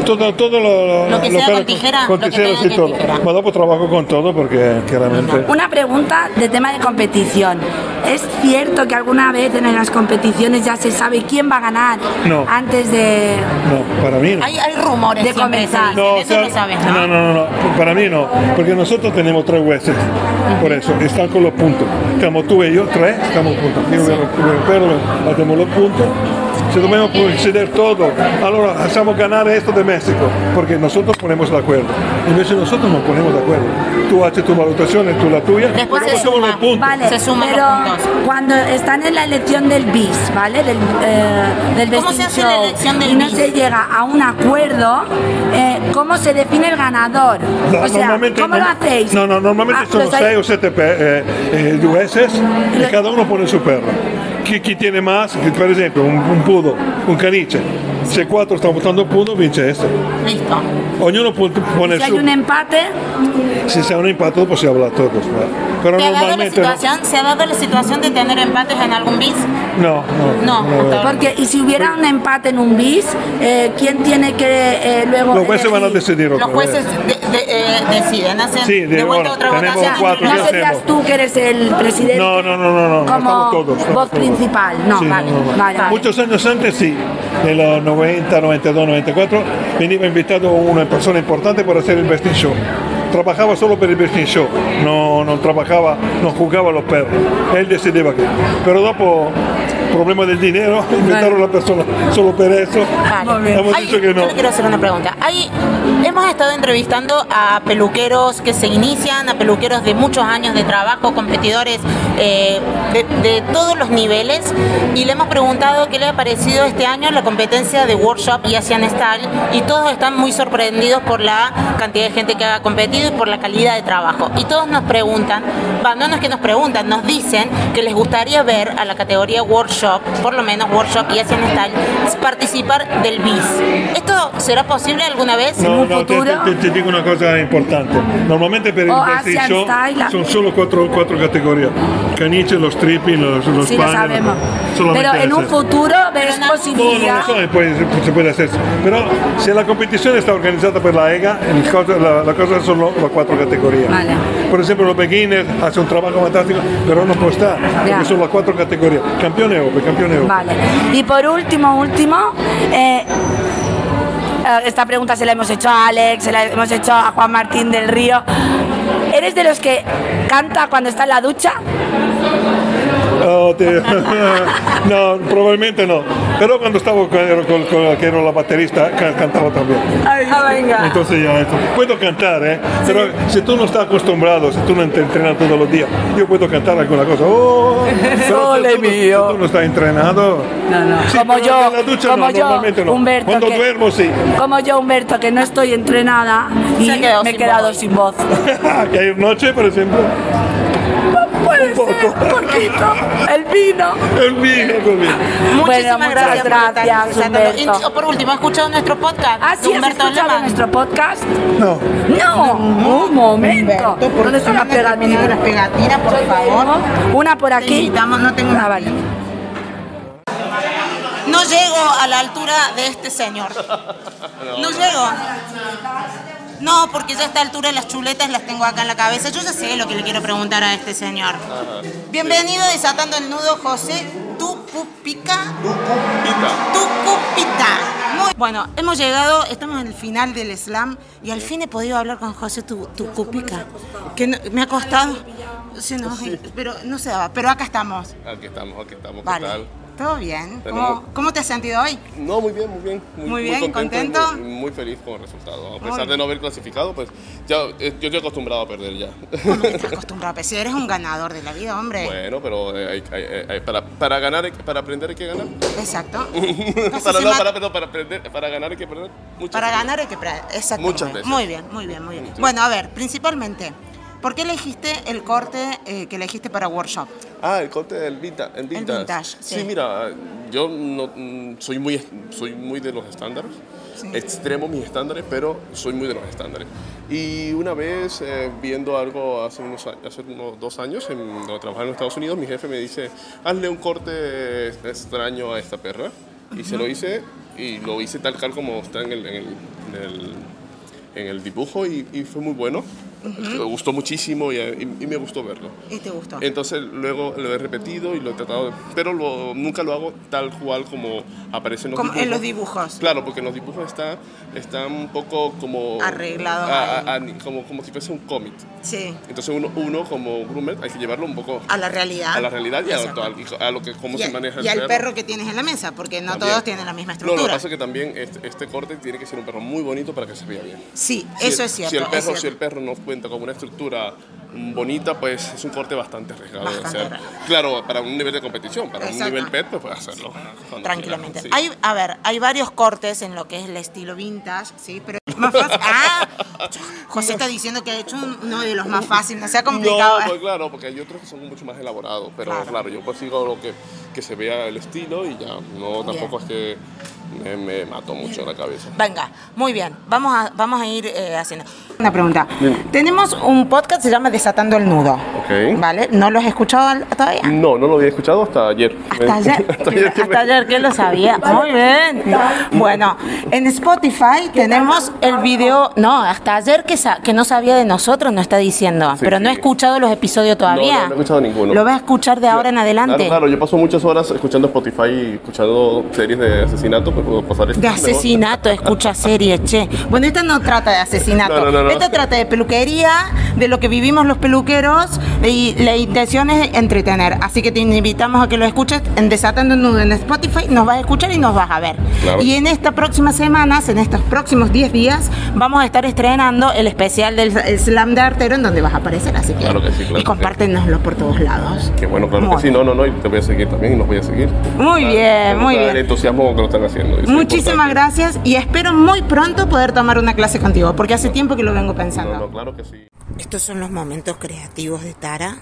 Todo, todo lo, Lo que sea pero con tijera, Con lo que tijera, tenga sí, que todo. tijera. Ma dopo trabajo con todo porque chiaramente... Una pregunta de tema de competición. ¿Es cierto que alguna vez en las competiciones ya se sabe quién va a ganar No. antes de, No, para mí no. Hay, hay rumores de comenzar? No, o eso sea, lo sabes, ¿no? no, no, no, para mí no, porque nosotros tenemos tres jueces, por eso, están con los puntos. Estamos tú y yo, tres, estamos juntos. Vero, pero hacemos los puntos. Se dobbiamo conceder todo, allora hacemos ganar esto de México, porque nosotros ponemos de acuerdo. Invece nosotros no ponemos de acuerdo. Tú haces tu valutación, tú la tuya, Después pero se ponemos suma. los puntos. Vale, Se suman pero los puntos. cuando están en la elección del BIS, ¿vale? Del, eh, del ¿Cómo se hace la elección del y no BIS? se llega a un acuerdo, eh, ¿cómo se define el ganador? No, o sea, normalmente, ¿cómo lo no- hacéis? No, no, normalmente Ah, sono los hay- 6 o 7 eh, eh, jueces y cada uno pone su perro. chi, chi tiene más, per esempio un, un pudo, un canice, C4, estamos votando punto, vince esto. Listo. Ognuno può pone il Si hay un empate, Se c'è un empate, pues impatto possiamo hablar todos. ¿Te ha dado la situación? ¿Se ha dado la situación de tener empates en algún bis? No, no. No, porque y si hubiera pues un empate en un bis, eh, ¿quién tiene que eh, luego... Los jueces van a decidir otra Los jueces vez. de- de- eh, deciden, hacen Sí, de- de vuelta bueno, otra votación. cuatro, No serías tú que eres el presidente No, no, no, no, no, como todos. voz todos. principal. No, Sí, vale, no, no, no. vale, vale. Muchos años antes sí, en los 90, 92, 94, veniva invitado una persona importante para hacer el Best in Show. Trabajaba solo per il Best in Show, no, non trabajaba, non jugaba los perros. Él decideva que. Pero dopo, problema del dinero, *laughs* invitaron a la persona solo per eso. Vale. Hemos Hay- dicho que no. Yo le quiero hacer una pregunta. Hay, hemos estado entrevistando a peluqueros que se inician, a peluqueros de muchos años de trabajo, competidores eh, de, de todos los niveles, y le hemos preguntado qué le ha parecido este año la competencia de Workshop y Asian Style, y todos están muy sorprendidos por la cantidad de gente que ha competido y por la calidad de trabajo. Y todos nos preguntan, no es que nos preguntan, nos dicen que les gustaría ver a la categoría Workshop, por lo menos Workshop y Asian Style, participar del BIS. ¿Esto será posible alguna vez en No, un no, te, futuro? te- te dico una cosa importante. Normalmente per il O Best in Asian Show Style. sono solo quattro, quattro categorie. Caniche, los stripping, los, los Sí, lo sabemos. solamente Pero en un futuro ves No, no posibilidad. lo so, e poi se, puede hacer. Pero se la competizione sta organizzata per la EGA, cosa- la, la cosa sono le quattro categorie. Vale. Por ejemplo, los beginners hacen un trabajo fantástico, pero no può stare, Ya. perché sono le quattro categorie. Open. Vale. Y por último, último, eh, eh, esta pregunta se la hemos hecho a Alex, se la hemos hecho a Juan Martín del Río. ¿Eres de los que canta cuando está en la ducha? Oh, te- no, *laughs* probabilmente no. Pero cuando estaba con, con- con- que era la baterista, ca- cantaba también. Ah, venga. Entonces ya, esto. puedo cantar, ¿eh? Pero si tú no estás acostumbrado, si tú no te entrenas todos los días, yo puedo cantar alguna cosa. Oh, *laughs* Sole si tú, no- mío. si tú no estás entrenado. No, no. Sí, como yo, en la ducha como no, yo, normalmente no. Humberto, Cuando que- duermo, sí. Como yo, Humberto, que no estoy entrenada y me he sin quedado voz. sin voz. *laughs* que hay noche, por ejemplo. Puede ser, un poquito. El vino. El vino. Muchísimas Bueno, muchas gracias, por estar gracias. Y, Humberto. oh, por último, ¿has escuchado nuestro podcast? Ah, sí, ¿has Humberto escuchado Alemán? nuestro podcast? No. No, un momento. ¿Dónde está una pegatina? Unas pegatinas, por favor. Una por aquí. no tengo Ah, vale. No llego a la altura de este señor. No llego. No, porque ya a esta altura las chuletas las tengo acá en la cabeza. Yo ya sé lo que le quiero preguntar a este señor. Bienvenido desatando el nudo, José Tupupica. Tucupita. Muy bueno, hemos llegado, estamos en el final del slam y al fin he podido hablar con José tu, tu Cupica, que no- me ha costado, sí, no, pero no se daba, pero acá estamos. Aquí estamos, aquí estamos. ¿Qué Vale. tal? ¿Todo bien? ¿Cómo, cómo te has sentido hoy? No, muy bien, muy bien. Muy bien, contento, ¿contento? y Muy, muy feliz con el resultado. A Muy pesar de no haber clasificado, pues ya eh, yo estoy acostumbrado a perder ya. Estás acostumbrado, pero si eres un ganador de la vida, hombre. bueno, pero eh, hay- hay- hay- para, para ganar, para aprender hay que ganar. Exacto. *laughs* para, no, para, para, aprender, para ganar hay que perder. Muchas Para veces. ganar hay que... pra- Exacto. Muchas veces. Muy bien, muy bien, muy bien. Bueno, a ver, principalmente, ¿por qué elegiste el corte eh, que elegiste para workshop? Ah, el corte del vintage. El vintage. vintage, sí. mira, yo no, mm, soy, muy, soy muy de los estándares. Extremo mis estándares, pero soy muy de los estándares. Y una vez eh, viendo algo hace unos, hace unos dos años, en, cuando trabajaba en Estados Unidos, mi jefe me dice, hazle un corte extraño a esta perra. Y se lo hice, y lo hice tal cual como está en el, en el, en el, en el dibujo, y, y fue muy bueno. Me gustó muchísimo y, y- y me gustó verlo. ¿Y te gustó? Entonces luego lo he repetido y lo he tratado, de- pero lo- nunca lo hago tal cual como aparece en los Como dibujos. en los dibujos. Claro, porque en los dibujos está, está un poco como... Arreglado a- a- a- como, como si fuese un cómic. Sí. Entonces uno, uno como groomer hay que llevarlo un poco A la realidad. a la realidad y a, Exacto. a- a lo que cómo Y, se maneja y al perro que tienes en la mesa, porque no También. todos tienen la misma No, lo que estructura. pasa es que también este, este corte tiene que ser un perro muy bonito para que se vea bien. Sí, Si eso el- es cierto. Si el, perro, si el perro no cuenta con una estructura bonita, pues es un corte bastante arriesgado de Bastante hacer. arriesgado. Claro, para un nivel de competición, para Exacto. un nivel pet, pues puede hacerlo. Tranquilamente. sí. Hay, a ver, hay varios cortes en lo que es el estilo vintage, ¿sí? Pero más fácil. *laughs* ¡Ah! José está diciendo que ha hecho un- uno de los más fáciles, no sea complicado. No, pues claro, porque hay otros que son mucho más elaborados, pero claro, yo pues sigo lo que, que se vea el estilo y ya, no tampoco es que me, me mato mucho la cabeza. Venga, muy bien. Vamos a, vamos a ir eh, haciendo. Una pregunta. Tenemos un podcast que se llama Desatando el Nudo. Ok. ¿Vale? ¿No lo has escuchado todavía? No, no lo había escuchado hasta ayer. Hasta ayer. *laughs* hasta ayer que me- Hasta ayer que lo sabía. *laughs* Muy bien. Bueno, en Spotify tenemos el video. No, hasta ayer que, sa- que no sabía de nosotros, no está diciendo. Sí, pero no he escuchado los episodios todavía. No, no, no he escuchado ninguno. Lo vas a escuchar de ahora en adelante. Claro, claro, yo paso muchas horas escuchando Spotify y escuchando series de asesinato, puedo pasar esto De asesinato, escucha series, che. Bueno, esta no trata de asesinato. *laughs* No, no, no, no. Esta trata de peluquería, de lo que vivimos los peluqueros y la intención es entretener. Así que te invitamos a que lo escuches en Desatando en Spotify. Nos vas a escuchar y nos vas a ver. Claro. Y en estas próximas semanas, en estos próximos 10 días, vamos a estar estrenando el especial del Slam de Artero en donde vas a aparecer. Así que, Claro que sí, claro. y compártenoslo por todos lados. Que bueno, claro Muy que sí, no, no, no, y te voy a seguir también y nos voy a seguir. Muy bien, muy bien. El entusiasmo con que lo están haciendo. Muchísimas gracias y espero muy pronto poder tomar una clase contigo, porque hace tiempo que lo vengo pensando. No, no, claro que sí. Estos son los momentos creativos de Tara,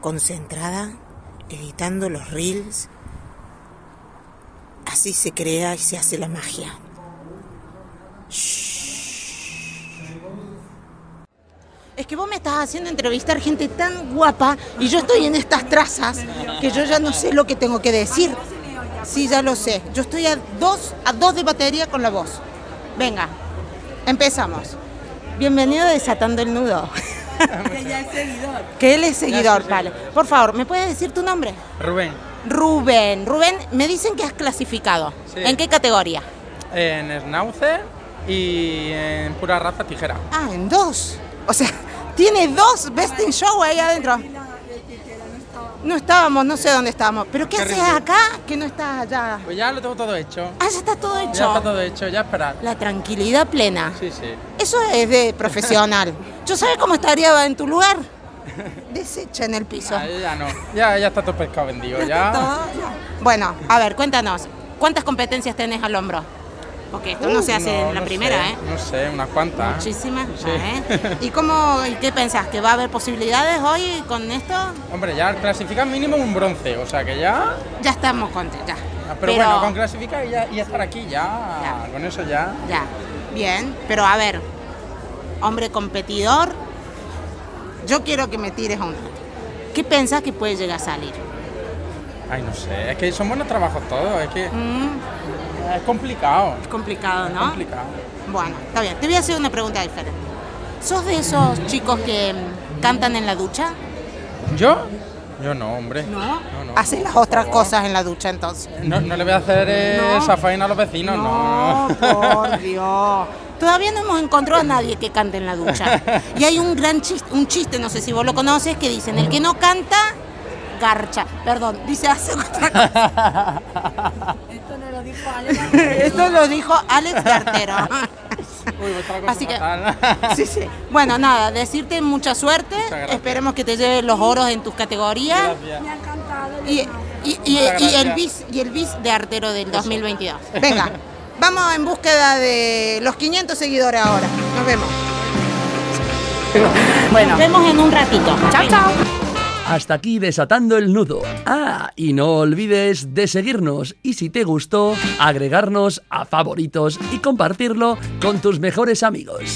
concentrada, editando los reels. Así se crea y se hace la magia. Es que vos me estás haciendo entrevistar gente tan guapa y yo estoy en estas trazas que yo ya no sé lo que tengo que decir. Sí, ya lo sé. Yo estoy a dos, a dos de batería con la voz. Venga, empezamos. Bienvenido a Desatando el Nudo. *laughs* Que ya es seguidor. Que él es seguidor, vale. Por favor, ¿me puedes decir tu nombre? Rubén, Rubén. Rubén, me dicen que has clasificado. Sí. ¿En qué categoría? en Schnauzer y en pura raza tijera. Ah, en dos. O sea, tiene dos Best in Show ahí adentro. No estábamos, no sé dónde estábamos. ¿Pero qué, haces acá que no estás allá? Pues ya lo tengo todo hecho. Ah, ya está todo hecho. Ya está todo hecho, ya esperar. La tranquilidad plena. Sí, sí. Eso es de profesional. *laughs* ¿Yo sabes cómo estaría en tu lugar? Deshecha en el piso. Ah, ya no. Ya, ya está todo pescado vendido. *laughs* Ya. Bueno, a ver, cuéntanos. ¿Cuántas competencias tenés al hombro? Porque esto no Uh, se hace en la no primera, sé, ¿eh? No sé, unas cuantas. Muchísimas. Sí. ¿eh? *laughs* ¿Y cómo, y qué pensás? ¿Que va a haber posibilidades hoy con esto? Hombre, ya clasificar mínimo un bronce, o sea que ya. Ya estamos contentos, ya. Ah, Pero, bueno, con clasificar y, ya, y estar aquí ya, con eso ya. Ya, bien. Pero a ver, hombre competidor, yo quiero que me tires uno. ¿Qué pensás que puede llegar a salir? Ay, no sé, es que son buenos trabajos todos, es que Mm, es complicado. es complicado, Es ¿no? complicado. Bueno, está bien. Te voy a hacer una pregunta diferente. ¿Sos de esos chicos que cantan en la ducha? ¿Yo? Yo no, hombre. ¿No? no, Haces las otras cosas en la ducha entonces. No, no le voy a hacer eh, No. esa faena a los vecinos, no. Por *laughs* Dios. Todavía no hemos encontrado a nadie que cante en la ducha. Y hay un gran chiste, un chiste, no sé si vos lo conoces, que dicen, el que no canta, garcha. Perdón, dice hace otra cosa. Esto no lo dijo Alex. *laughs* Esto lo dijo Alex Gartero. Así que, sí, sí. Bueno, nada, decirte mucha suerte. Esperemos que te lleves los oros en tus categorías. Gracias. Me ha encantado. Y, y- y- el bis y el bis de artero del 2022. *laughs* Venga, vamos en búsqueda de los 500 seguidores ahora. Nos vemos. Bueno. Nos vemos en un ratito. Chao, chao. Hasta aquí desatando el nudo. Ah, y no olvides de seguirnos y si te gustó, agregarnos a favoritos y compartirlo con tus mejores amigos.